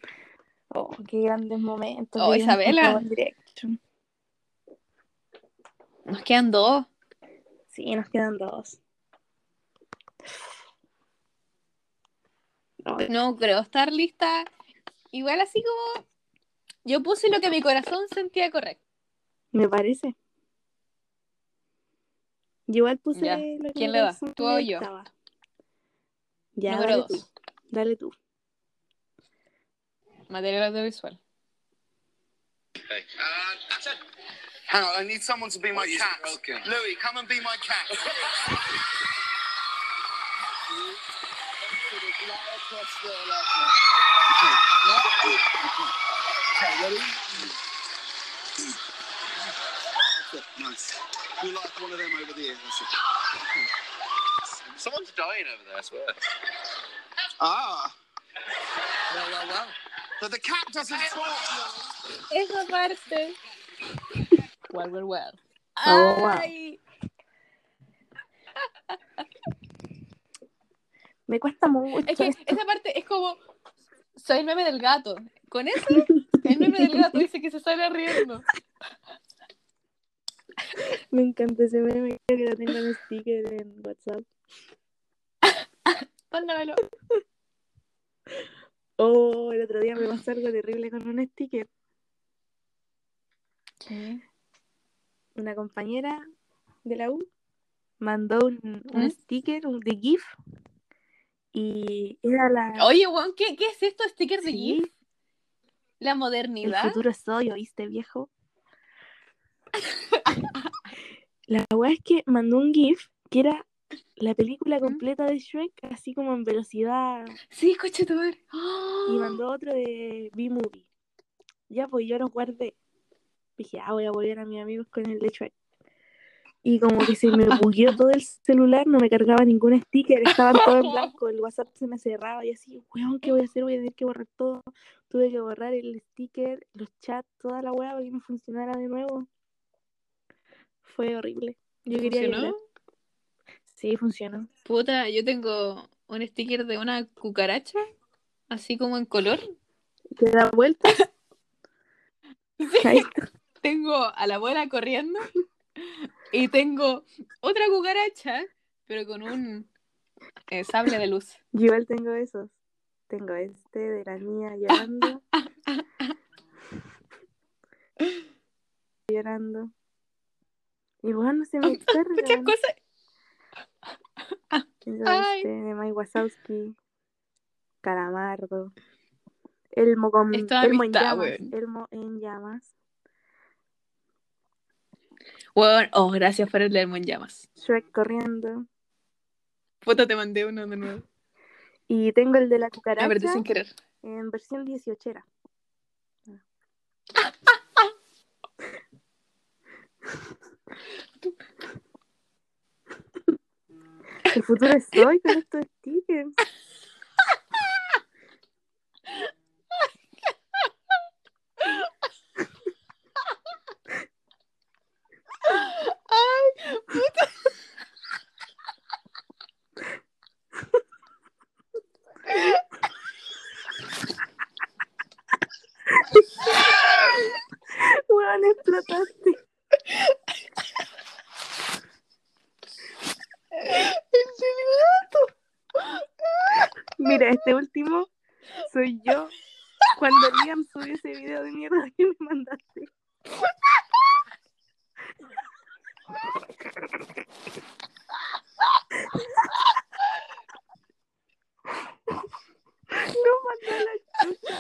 Oh, qué grandes momentos. Oh, Isabela. Nos quedan dos. Sí, nos quedan dos. Ay, No creo estar lista. Igual así como. Yo puse lo que mi corazón sentía correcto. me parece. Yo igual puse Ya. lo que ¿Quién le va? ¿Tú o yo? dictaba. Ya, Número dale dos. tú. Dale tú. Material audiovisual. Hey. Uh, I need someone to be my cat. Louis, come and be my cat. Okay, ready? That's it, nice. Do like one of them over there. That's it. Someone's dying over there, I swear. Ah, Well, well, well. but the cat doesn't talk. Esa parte. Well, well, well. Oh, wow. Me cuesta mucho. Es que esto. esa parte es como. Soy el meme del gato. Con eso, el meme del gato dice que se sale riendo. Me encanta ese meme. Creo que lo tengo en sticker en WhatsApp. Mándamelo. Oh, el otro día me pasó algo terrible con un sticker. Una compañera de la U mandó un, un ¿Mm? sticker un, de GIF y era la. Oye, weón, ¿qué, ¿qué es esto? ¿Sticker de Sí, GIF? ¿La El modernidad? futuro soy, ¿oíste, viejo? La weá es que mandó un GIF que era la película completa de Shrek, así como en velocidad, Sí, coche tu madre. y mandó otro de B-Movie. Ya, pues yo los guardé. Dije, ah, voy a volver a mis amigos con el de Shrek. Y como que se me bugueó todo el celular, no me cargaba ningún sticker, estaban todos en blanco, el WhatsApp se me cerraba y así, weón, ¿qué voy a hacer? Voy a tener que borrar todo. Tuve que borrar el sticker, los chats, toda la weá para que me funcionara de nuevo. Fue horrible. Yo quería ¿Funcionó? llorar. Sí, funcionó. Puta, yo tengo un sticker de una cucaracha, así como en color. ¿Te da vueltas? Ahí está. Tengo a la abuela corriendo y tengo otra cucaracha, pero con un eh, sable de luz. Yo igual tengo esos. Tengo este de la niña llorando. llorando. Y bueno, se me Muchas descargan. cosas. Tengo este de Mike Wazowski. Calamardo. Elmo con Elmo en llamas. Elmo en llamas. Bueno, oh, gracias por el leerme en llamas. Shrek corriendo. Puta, te mandé uno de nuevo. Y tengo el de la A cucaracha ver, sin querer. en versión 18 era. El futuro es hoy con estos stickers. Ay, puta. Weón, explotaste. Mira, este último soy yo cuando Liam subió ese video de mierda que me mandaste. No mandó la chucha.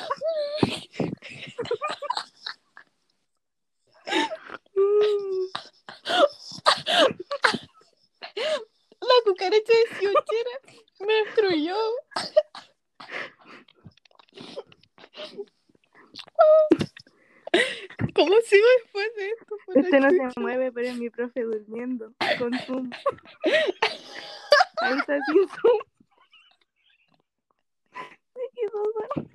Mm. La cucaracha de siochera me destruyó. ¿Cómo sigo después de esto? por la Este no chucha? se mueve, pero es mi profe durmiendo con Zoom. Ahí está sin Zoom. Me quedó dormido.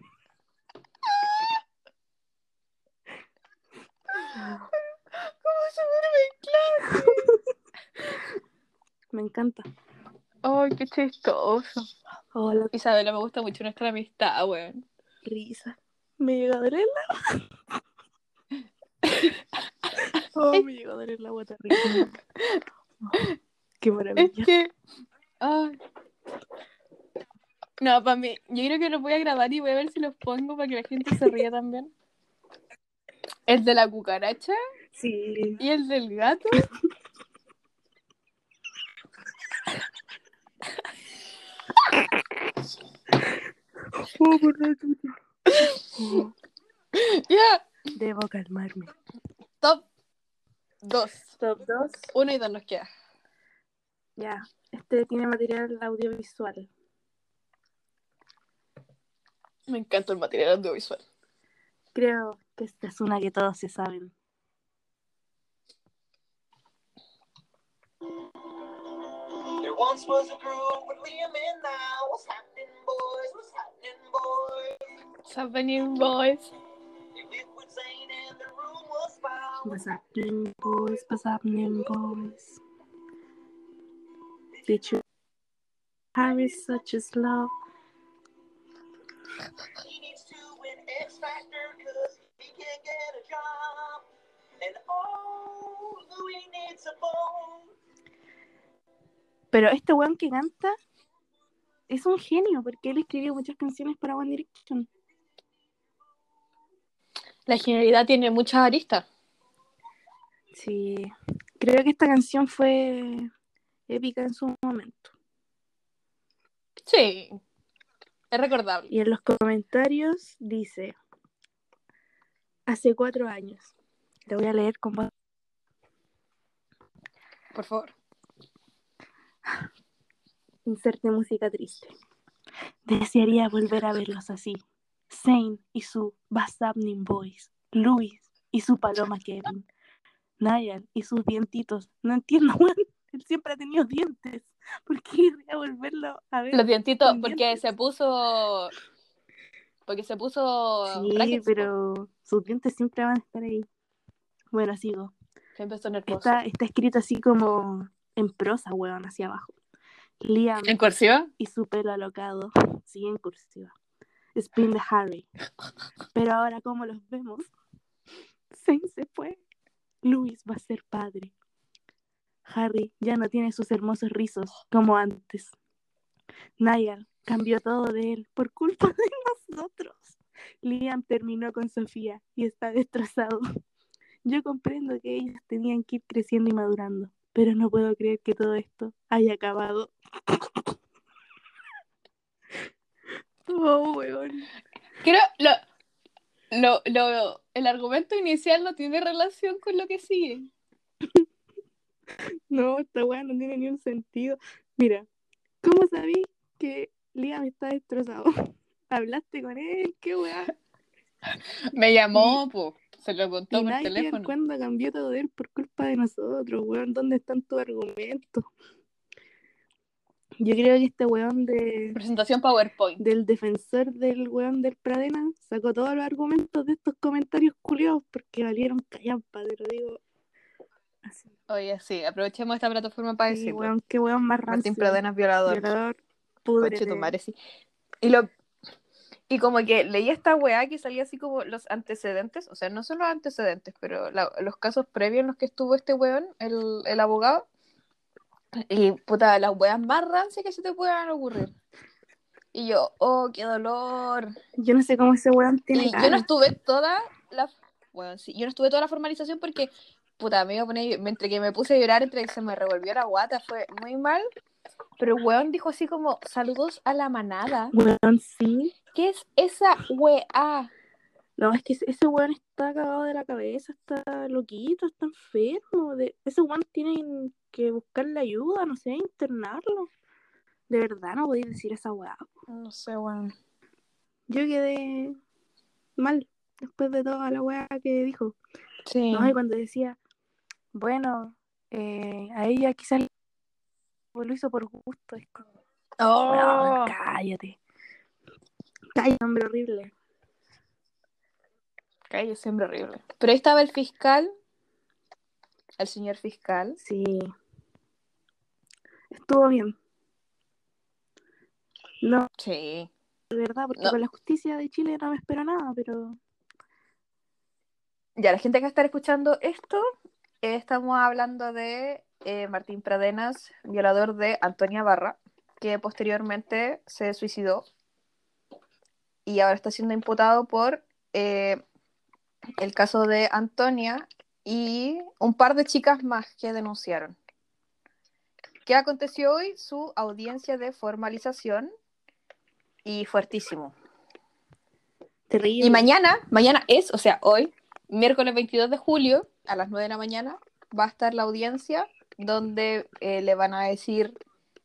¿Cómo se duerme en clase? Me encanta. Ay, qué chistoso. Hola, Isabela, me gusta mucho nuestra amistad, weón. risa. Me llegó a doler la Oh, me llegó a doler la guata rica. Qué Es maravilla. que. Ay. No, para mí, yo creo que los voy a grabar y voy a ver si los pongo para que la gente se ría también. El de la cucaracha Sí. y el del gato. Oh. Oh, Ya, debo calmarme. top 2. Top 2. Uno y dos nos queda. Ya. Este tiene material audiovisual. Me encanta el material audiovisual. Creo que esta es una que todos se saben. Once was a girl with Liam and now. What's happening, boys? What's happening, boys? What's happening, boys? If it was Zane and the room was found. What's happening, boys? What's happening, boys? Did you Harry's such a slow? He needs to win X Factor because he can't get a job. And oh, Louis needs a bone. Pero este weón que canta es un genio porque él escribió muchas canciones para One Direction. La genialidad tiene muchas aristas. Sí, creo que esta canción fue épica en su momento. Sí. Es recordable. Y en los comentarios dice, hace cuatro años. Le voy a leer con voz. Por favor. Inserte música triste. Desearía volver a verlos así. Zane y su Basabnin Boys. Luis y su Paloma Kevin. Niall y sus dientitos. No entiendo. Él siempre ha tenido dientes. ¿Por qué querría volverlo a ver? Los dientitos, porque dientes. se puso. Porque se puso. Sí, brackets, pero sus dientes siempre van a estar ahí. Bueno, sigo. Siempre son hermosos. Está, está escrito así como en prosa, weón, hacia abajo. Liam ¿En cursiva? y su pelo alocado. Sí, en cursiva. Spin de Harry. Pero ahora, como los vemos, Zane se fue. Luis va a ser padre. Harry ya no tiene sus hermosos rizos como antes. Niall cambió todo de él por culpa de nosotros. Liam terminó con Sofía y está destrozado. Yo comprendo que ellos tenían que ir creciendo y madurando, pero no puedo creer que todo esto haya acabado. Oh, weón. Creo, lo, lo, lo, el argumento inicial no tiene relación con lo que sigue. No, esta weá no tiene ni un sentido. Mira, ¿cómo sabí que Liam está destrozado? ¿Hablaste con él? ¿Qué weá? Me llamó, po. Se lo contó Y por nadie teléfono. cuándo cambió todo de él por culpa de nosotros, weón. ¿Dónde están tus argumentos? Yo creo que este weón de, Presentación PowerPoint. del defensor del weón del Pradena sacó todos los argumentos de estos comentarios culiados porque valieron callampa, te lo digo. Así. Oye, sí, aprovechemos esta plataforma para Sí, decirlo. weón, qué weón más Martín rancio. Pradenas violador. Violador, tu madre, sí. Y lo y como que leí esta weá que salía así como los antecedentes, o sea, no son los antecedentes, pero la- los casos previos en los que estuvo este weón, el, el abogado. Y puta, las weas más rancias que se te puedan ocurrir. Y yo, oh, qué dolor. Yo no sé cómo ese weón tiene Y yo cara. no estuve toda la bueno, sí, yo no estuve toda la formalización porque puta, me iba a poner, entre que me puse a llorar, entre que se me revolvió la guata, fue muy mal. Pero el weón dijo así como, saludos a la manada. Weón, sí. ¿Qué es esa weá? No, es que ese- weón está cagado de la cabeza, está loquito, está enfermo. De... Ese weón tiene que buscarle ayuda, no sé, internarlo. De verdad, no podéis decir esa weá. No sé, weón. Yo quedé mal después de toda la weá que dijo. Sí. No, y cuando decía, bueno, eh, a ella quizás lo hizo por gusto. Es como, Oh. weón, cállate. Cállate, hombre horrible. Calle siempre horrible. Pero ahí estaba el fiscal, el señor fiscal. Sí. Estuvo bien. No, Sí. de verdad, porque No. con la justicia de Chile no me espero nada, pero Ya, la gente que va a estar escuchando esto, eh, estamos hablando de eh, Martín Pradenas, violador de Antonia Barra, que posteriormente se suicidó y ahora está siendo imputado por eh, el caso de Antonia y un par de chicas más que denunciaron. ¿Qué aconteció hoy? Su audiencia de formalización y fuertísimo. terrible. Y mañana, mañana es, o sea, hoy, miércoles 22 de julio, a las 9 de la mañana, va a estar la audiencia donde eh, le van a decir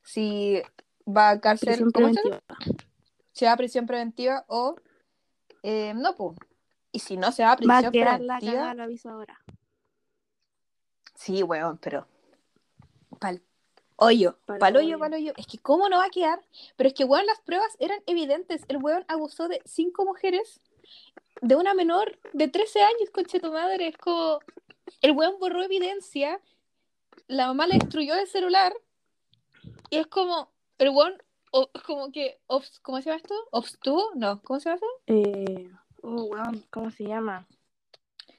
si va a cárcel, ¿cómo se va a prisión preventiva o eh, no, pues. Y si no se va a Va prisión a quedar la preventiva, cagada, lo aviso ahora. sí, weón, pero pal hoyo, Pal pal hoyo, hoyo. pal hoyo. Es que cómo no va a quedar, pero es que weón, las pruebas eran evidentes. El weón abusó de cinco mujeres de una menor de 13 años, conche tu madre. Es como. El weón borró evidencia, la mamá le destruyó el celular, y es como. El weón, o- como que. obs- ¿Cómo se llama esto? ¿Obstuvo? No, ¿cómo se llama eso? Eh, oh, weón, ¿cómo se llama?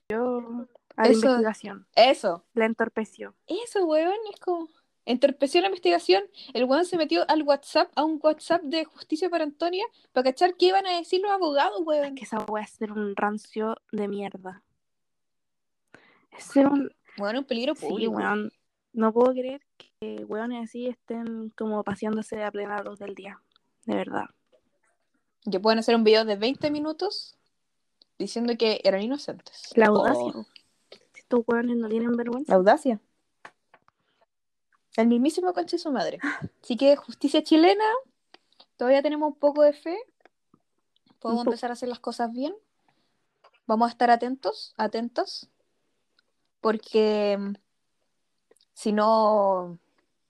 Yo. A la investigación. Eso, La entorpeció. eso, weón, es como. Entorpeció la investigación. El weón se metió al WhatsApp, a un WhatsApp de Justicia para Antonia, para cachar qué iban a decir los abogados, weón. Que esa weá es ser un rancio de mierda. Es ser un. Weón, un peligro Sí, público. weón. No puedo creer que weones así estén como paseándose a plena luz del día. De verdad. Que pueden hacer un video de 20 minutos diciendo que eran inocentes. La audacia. Oh, Si estos weones no tienen vergüenza. la audacia. El mismísimo conche su madre. Así que justicia chilena, todavía tenemos un poco de fe. Podemos empezar a hacer las cosas bien. Vamos a estar atentos, atentos. Porque si no,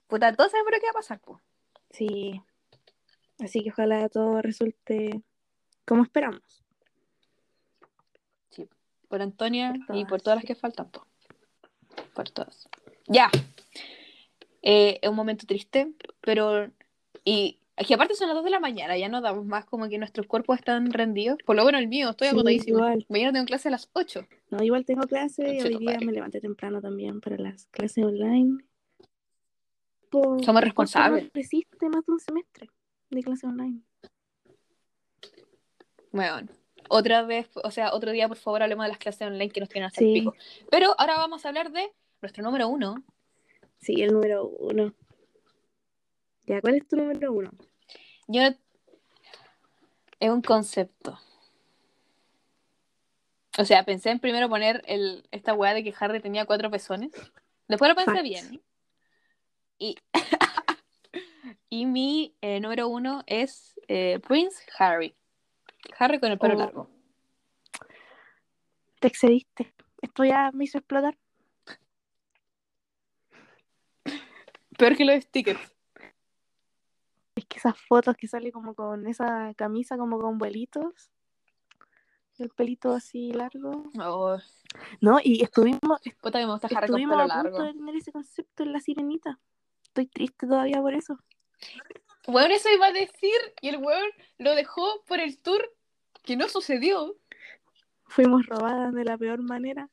puta, todos sabemos lo que va a pasar, pues. Sí. Así que ojalá todo resulte como esperamos. Por Antonia Por y por todas, las sí. que faltan. po. Por todas. Ya. Eh, es un momento triste, pero. Y Es que aparte son las 2 de la mañana, ya no damos más como que nuestros cuerpos están rendidos. Por lo bueno el mío, estoy Sí, agotadísima. igual. Mañana tengo clase a las 8. No, igual tengo clase y hoy día me levanté temprano también para las clases online. Por- Somos responsables. Resiste más de un semestre de clase online. Bueno, otra vez, o sea, otro día, por favor, hablemos de las clases online que nos tienen hasta el pico. Pero ahora vamos a hablar de nuestro número uno. Sí, el número uno. Ya, ¿cuál es tu número uno? Yo es un concepto. O sea, pensé en primero poner el, esta weá de que Harry tenía cuatro pezones. Después lo pensé Facts. bien. Y, y mi eh, número uno es eh, Prince Harry. Harry con el pelo Oh. largo. Te excediste. Esto ya me hizo explotar. Peor que los stickers. Que esas fotos que sale como con esa camisa como con vuelitos. El pelito así largo. Oh, No, y estuvimos, puta me gusta estuvimos a punto largo. de tener ese concepto en la sirenita. Estoy triste todavía por eso. Weón, eso iba a decir. Y el weón lo dejó por el tour que no sucedió. Fuimos robadas de la peor manera.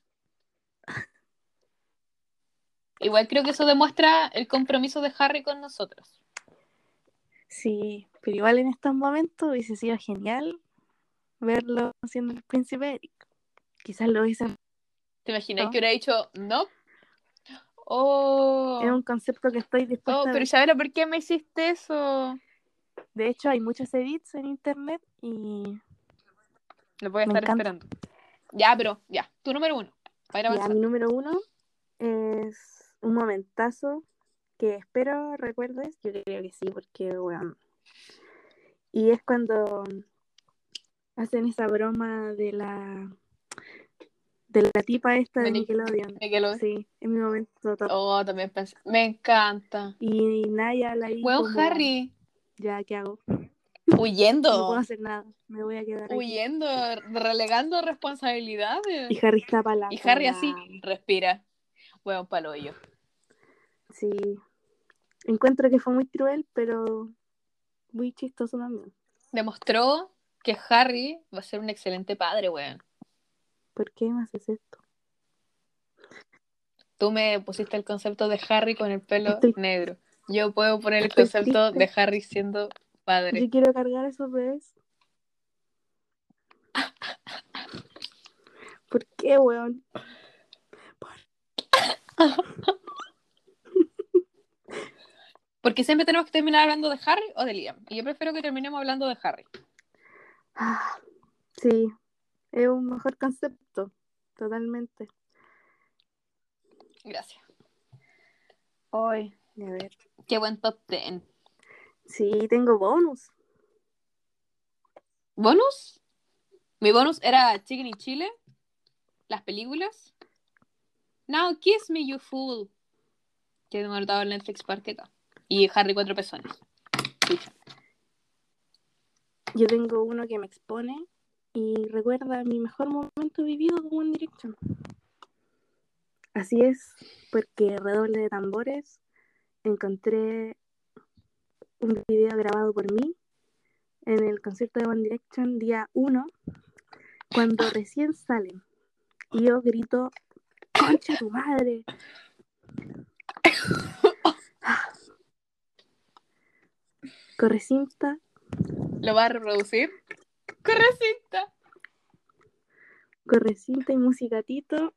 Igual creo que eso demuestra el compromiso de Harry con nosotros. Sí, pero igual en estos momentos hubiese sido genial verlo siendo el príncipe Eric. Quizás lo hubiese... ¿Te imaginas No. que hubiera dicho no? Oh, Es un concepto que estoy dispuesta oh pero ver. Isabela, ¿por qué me hiciste eso? De hecho, hay muchos edits en internet y Lo voy a Me estar encanta. esperando. Ya, pero ya, tu número uno. Para Ya, mi número uno es un momentazo que espero recuerdes. Yo creo que sí, porque, bueno. Y es cuando hacen esa broma de la de la tipa esta de De Nic- Nickelodeon. Nickelodeon. Sí, es mi momento top. Oh, también pensé. Me encanta. Y Naya la ahí Weón, como, Harry. Ya, ¿qué hago? No puedo Huyendo. hacer nada. Me voy a quedar aquí. Huyendo, relegando responsabilidades. Y Harry está para la Y Harry así, respira. Weón, palo yo. Sí. Encuentro que fue muy cruel, pero muy chistoso también. Demostró que Harry va a ser un excelente padre, weón. ¿Por qué me haces esto? Tú me pusiste el concepto de Harry con el pelo Estoy- negro. Yo puedo poner el concepto triste. de Harry siendo padre. Yo quiero cargar esos bebés. ¿Por qué, weón? Porque siempre tenemos que terminar hablando de Harry o de Liam. Y yo prefiero que terminemos hablando de Harry. Ah, sí, es un mejor concepto, totalmente. Gracias. Hoy. A ver. Qué buen top 10. Sí, tengo bonus. ¿Bonus? Mi bonus era Chicken y Chile. Las películas. Now Kiss Me You Fool. Que hemos notado en Netflix acá. Y Harry Cuatro. Chucha. Yo tengo uno que me expone y recuerda mi mejor momento vivido con One Direction. Así es, porque redoble de tambores, encontré un video grabado por mí en el concierto de One Direction día 1, cuando recién salen. Y yo grito, ¡Concha tu madre! Corre cinta, ¿Lo va a reproducir? ¡Corre cinta! corre cinta y musicatito.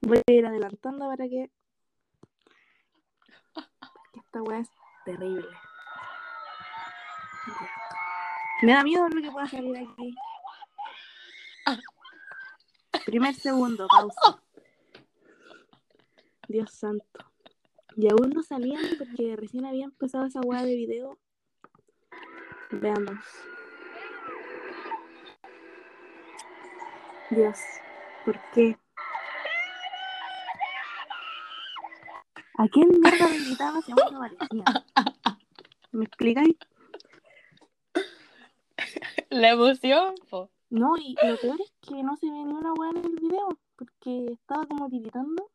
Voy a ir adelantando para que. Esta weá es terrible. Me da miedo lo que pueda salir aquí. Primer segundo, pausa. Dios santo. Y aún no salían porque recién había empezado esa weá de video. Veamos. Dios, ¿por qué? ¿A quién mierda le gritaba si aún no aparecía? ¿Me explicáis? La emoción, po. No, y lo peor es que no se ve ni una weá en el video, porque estaba como tiritando.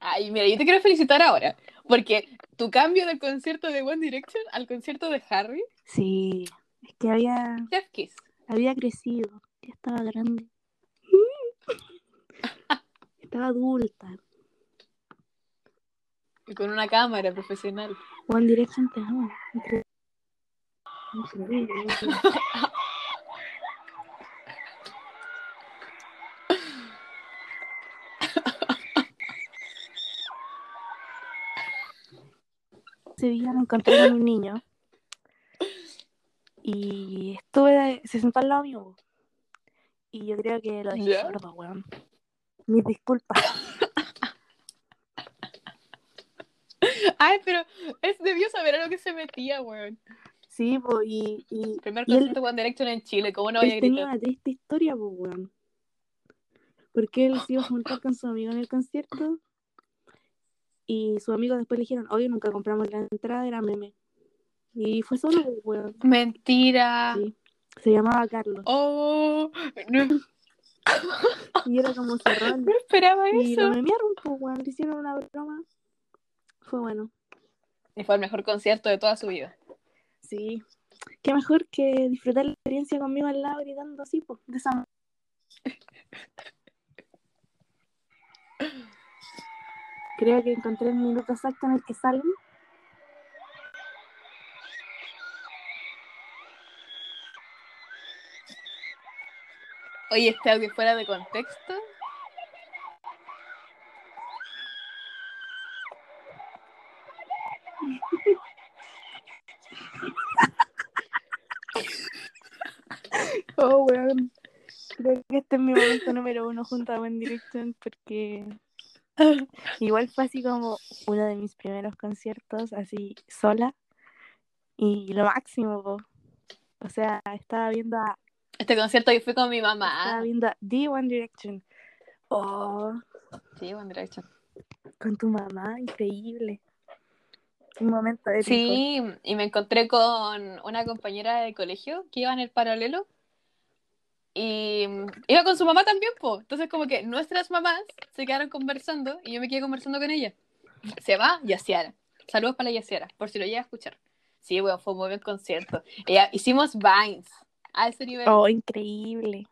Ay, mira, yo te quiero felicitar ahora, porque tu cambio del concierto de One Direction al concierto de Harry, Sí, es que había, Kiss. había crecido, ya estaba grande. estaba adulta. Y con una cámara profesional. One Direction te amo. Día me encontré con un niño y estuve, se sentó al lado mío y yo creo que lo dejé ¿Ya? sordo, weón. Mis disculpas. Ay, pero él debió saber a lo que se metía, weón. Sí, po, y, y, Primer concierto One Direction en Chile, ¿cómo no vaya a él tenía gritar? una triste historia, pues, weón. Porque él se iba a juntar con su amigo en el concierto y sus amigos después le dijeron, oye, nunca compramos la entrada, era meme. Y fue solo, pues, weón. Mentira. Sí. Se llamaba Carlos. Oh, no, no Y era como cerrón. esperaba Y lo eso. memearon, pues, weón. Le hicieron una broma. Fue bueno. Y fue el mejor concierto de toda su vida. Sí. Qué mejor que disfrutar la experiencia conmigo al lado gritando así, pues, de esa Creo que encontré el minuto exacto en el que salen. Oye, este audio fuera de contexto. Oh, weón. Creo que este es mi momento número uno junto a One Direction porque igual fue así como uno de mis primeros conciertos, así sola. Y lo máximo, po. O sea, estaba viendo a, Este concierto yo fui con mi estaba mamá. viendo a The One Direction. Oh, Sí, One Direction. con tu mamá, increíble. Un momento épico. Sí, y me encontré con una compañera de colegio que iba en el paralelo y iba con su mamá también, po. Entonces como que nuestras mamás se quedaron conversando y yo me quedé conversando con ella. Se va Yaciara. Saludos para la Yaciara, por si lo llega a escuchar. Sí, bueno, fue un muy buen concierto. Ella, hicimos Vines a ese nivel. Oh, increíble.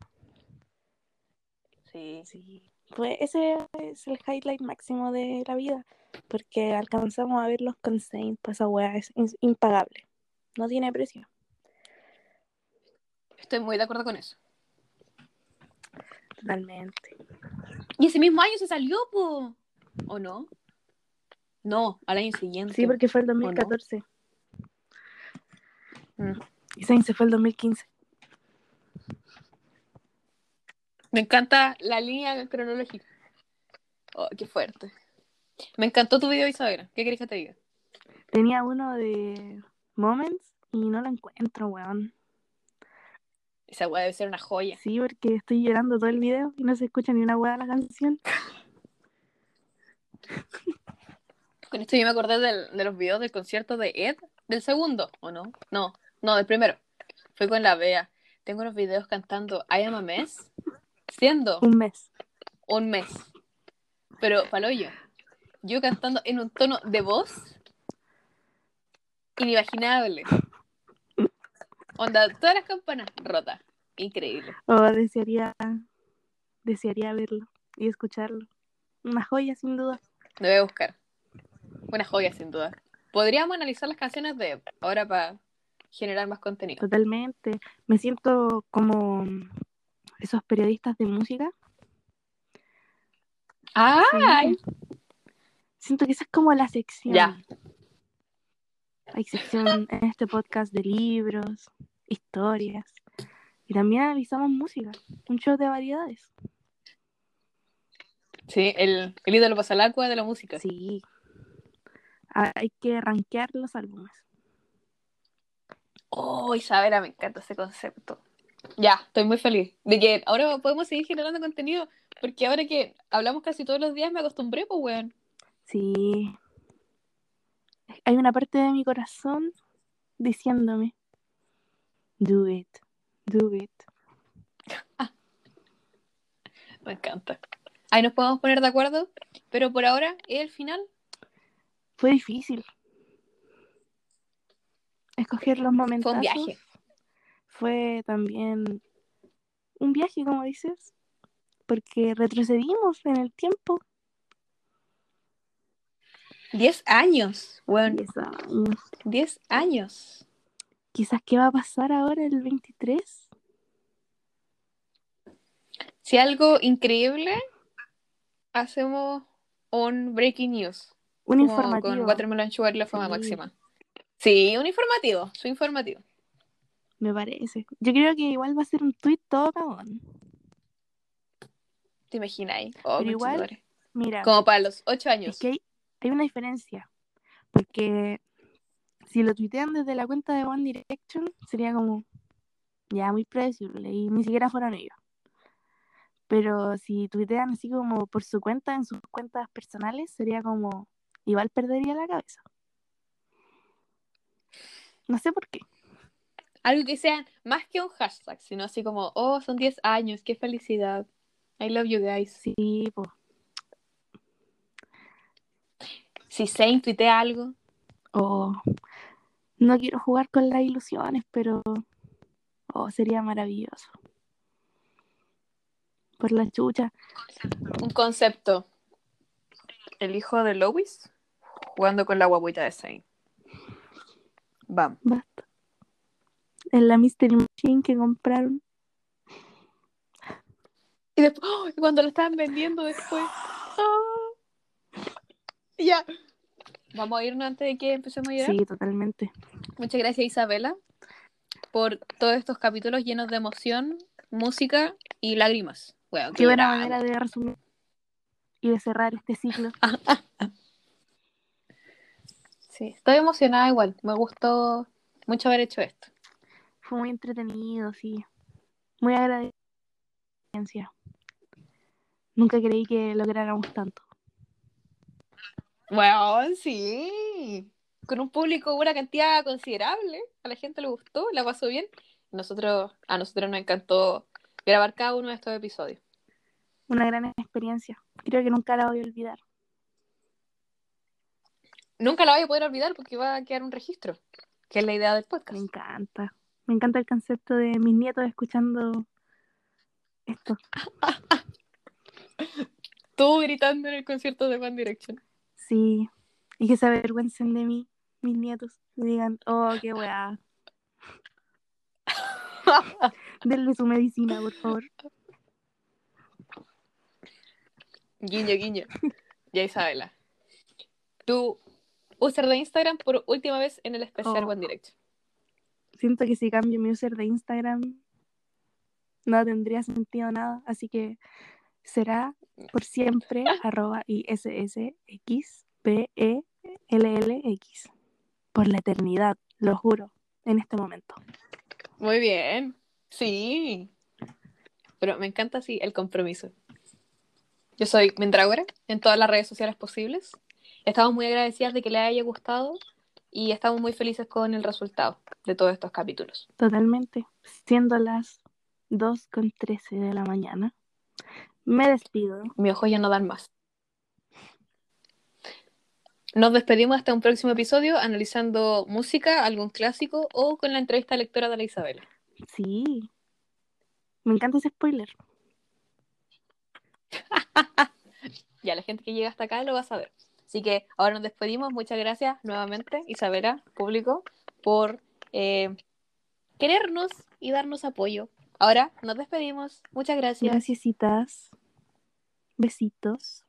Sí. Sí. Fue, ese es el highlight máximo de la vida. Porque alcanzamos a verlos con Saint, pues esa weá es impagable. No tiene precio. Estoy muy de acuerdo con eso. Totalmente. Y ese mismo año se salió, po. ¿O no? No, al año siguiente. Sí, porque fue el 2014. Mm. Y Saint se fue el 2015. Me encanta la línea cronológica. Oh, qué fuerte. Me encantó tu video, Isabela. ¿Qué querés que te diga? Tenía uno de Moments y no lo encuentro, weón. Esa weá debe ser una joya. Sí, porque estoy llorando todo el video y no se escucha ni una weá de la canción. Con esto yo me acordé del- de los videos del concierto de Ed, del segundo, ¿o no? No, no, del primero. Fue con la Bea. Tengo unos videos cantando I Am a Mess, siendo Un mes. un mes. Pero, paloyo, yo cantando en un tono de voz inimaginable. Onda, todas las campanas rotas. Increíble. Oh, desearía, desearía verlo y escucharlo. Una joya, sin duda. Lo voy a buscar. Una joya, sin duda. Podríamos analizar las canciones de ahora para generar más contenido. Totalmente. Me siento como esos periodistas de música. ¡Ay! Siento que esa es como la sección. Ya. Hay sección en este podcast de libros, historias. Y también analizamos música. Un show de variedades. Sí, el, el ídolo pasa al agua de la música. Sí. Hay que rankear los álbumes. Oh, Isabela, me encanta ese concepto. Ya, estoy muy feliz de que ahora podemos seguir generando contenido, porque ahora que hablamos casi todos los días me acostumbré, pues, weón. Sí. Hay una parte de mi corazón diciéndome, do it, do it. Me encanta. Ahí nos podemos poner de acuerdo, pero por ahora, el final, Fue difícil. Escoger los momentos. fue un viaje. Fue también un viaje, como dices, porque retrocedimos en el tiempo. 10 años, bueno, 10 años. 10 años. Quizás qué va a pasar ahora el 23. Si algo increíble, hacemos un breaking news. Un informativo. Con Watermelon Sugar y la fama Sí. máxima. Sí, un informativo, su informativo. Me parece. Yo creo que igual va a ser un tweet todo cagón. ¿Te imagináis? Oh, Pero igual. Mira, Como para los 8 años. es que hay, hay una diferencia. Porque si lo tuitean desde la cuenta de One Direction, sería como ya muy predecible y ni siquiera fueron ellos. Pero si tuitean así como por su cuenta, en sus cuentas personales, sería como igual perdería la cabeza. No sé por qué. Algo que sea más que un hashtag, sino así como, oh, son 10 años, qué felicidad. I love you guys. Sí, pues. Si Zane tuitea algo, Oh, no quiero jugar con las ilusiones, pero oh, sería maravilloso. Por la chucha. un concepto. El hijo de Lois jugando con la guaguita de Zane. Vamos. Basta. En la Mystery Machine que compraron. Y después, ¡oh! cuando lo estaban vendiendo después. ¡ah! Ya. Vamos a irnos antes de que empecemos a llorar. Sí, totalmente. Muchas gracias Isabela por todos estos capítulos llenos de emoción, música y lágrimas. Bueno, Qué buena manera de resumir y de cerrar este ciclo. Sí, estoy emocionada igual. Me gustó mucho haber hecho esto. Fue muy entretenido, sí. Muy agradecida. Nunca creí que lográramos tanto. Bueno, sí. Con un público, una cantidad considerable. A la gente le gustó, la pasó bien. Nosotros, a nosotros nos encantó grabar cada uno de estos episodios. Una gran experiencia. Creo que nunca la voy a olvidar. Nunca la voy a poder olvidar porque va a quedar un registro, que es la idea del Me podcast. encanta. Me encanta el concepto de mis nietos escuchando esto. Tú gritando en el concierto de One Direction. Sí. Y que se avergüencen de mí, mis nietos. Y digan, oh, qué weá. Denle su medicina, por favor. Guiño, guiño. Ya Isabela. Tu user de Instagram por última vez en el especial Oh. One Direction. Siento que si cambio mi user de Instagram, no tendría sentido nada. Así que será por siempre arroba ISSXPELLX. Por la eternidad, lo juro, en este momento. Muy bien. Sí. Pero me encanta así el compromiso. Yo soy Mendragora en todas las redes sociales posibles. Estamos muy agradecidas de que les haya gustado y estamos muy felices con el resultado de todos estos capítulos. Totalmente. Siendo las 2 con 13 de la mañana. Me despido. Mis ojos ya no dan más. Nos despedimos hasta un próximo episodio analizando música, algún clásico o con la entrevista lectora de la Isabela. Sí. Me encanta ese spoiler. Ya la gente que llega hasta acá lo va a saber. Así que ahora nos despedimos. Muchas gracias nuevamente, Isabela, público, por eh, querernos y darnos apoyo. Ahora nos despedimos. Muchas gracias. Graciasitas. Besitos.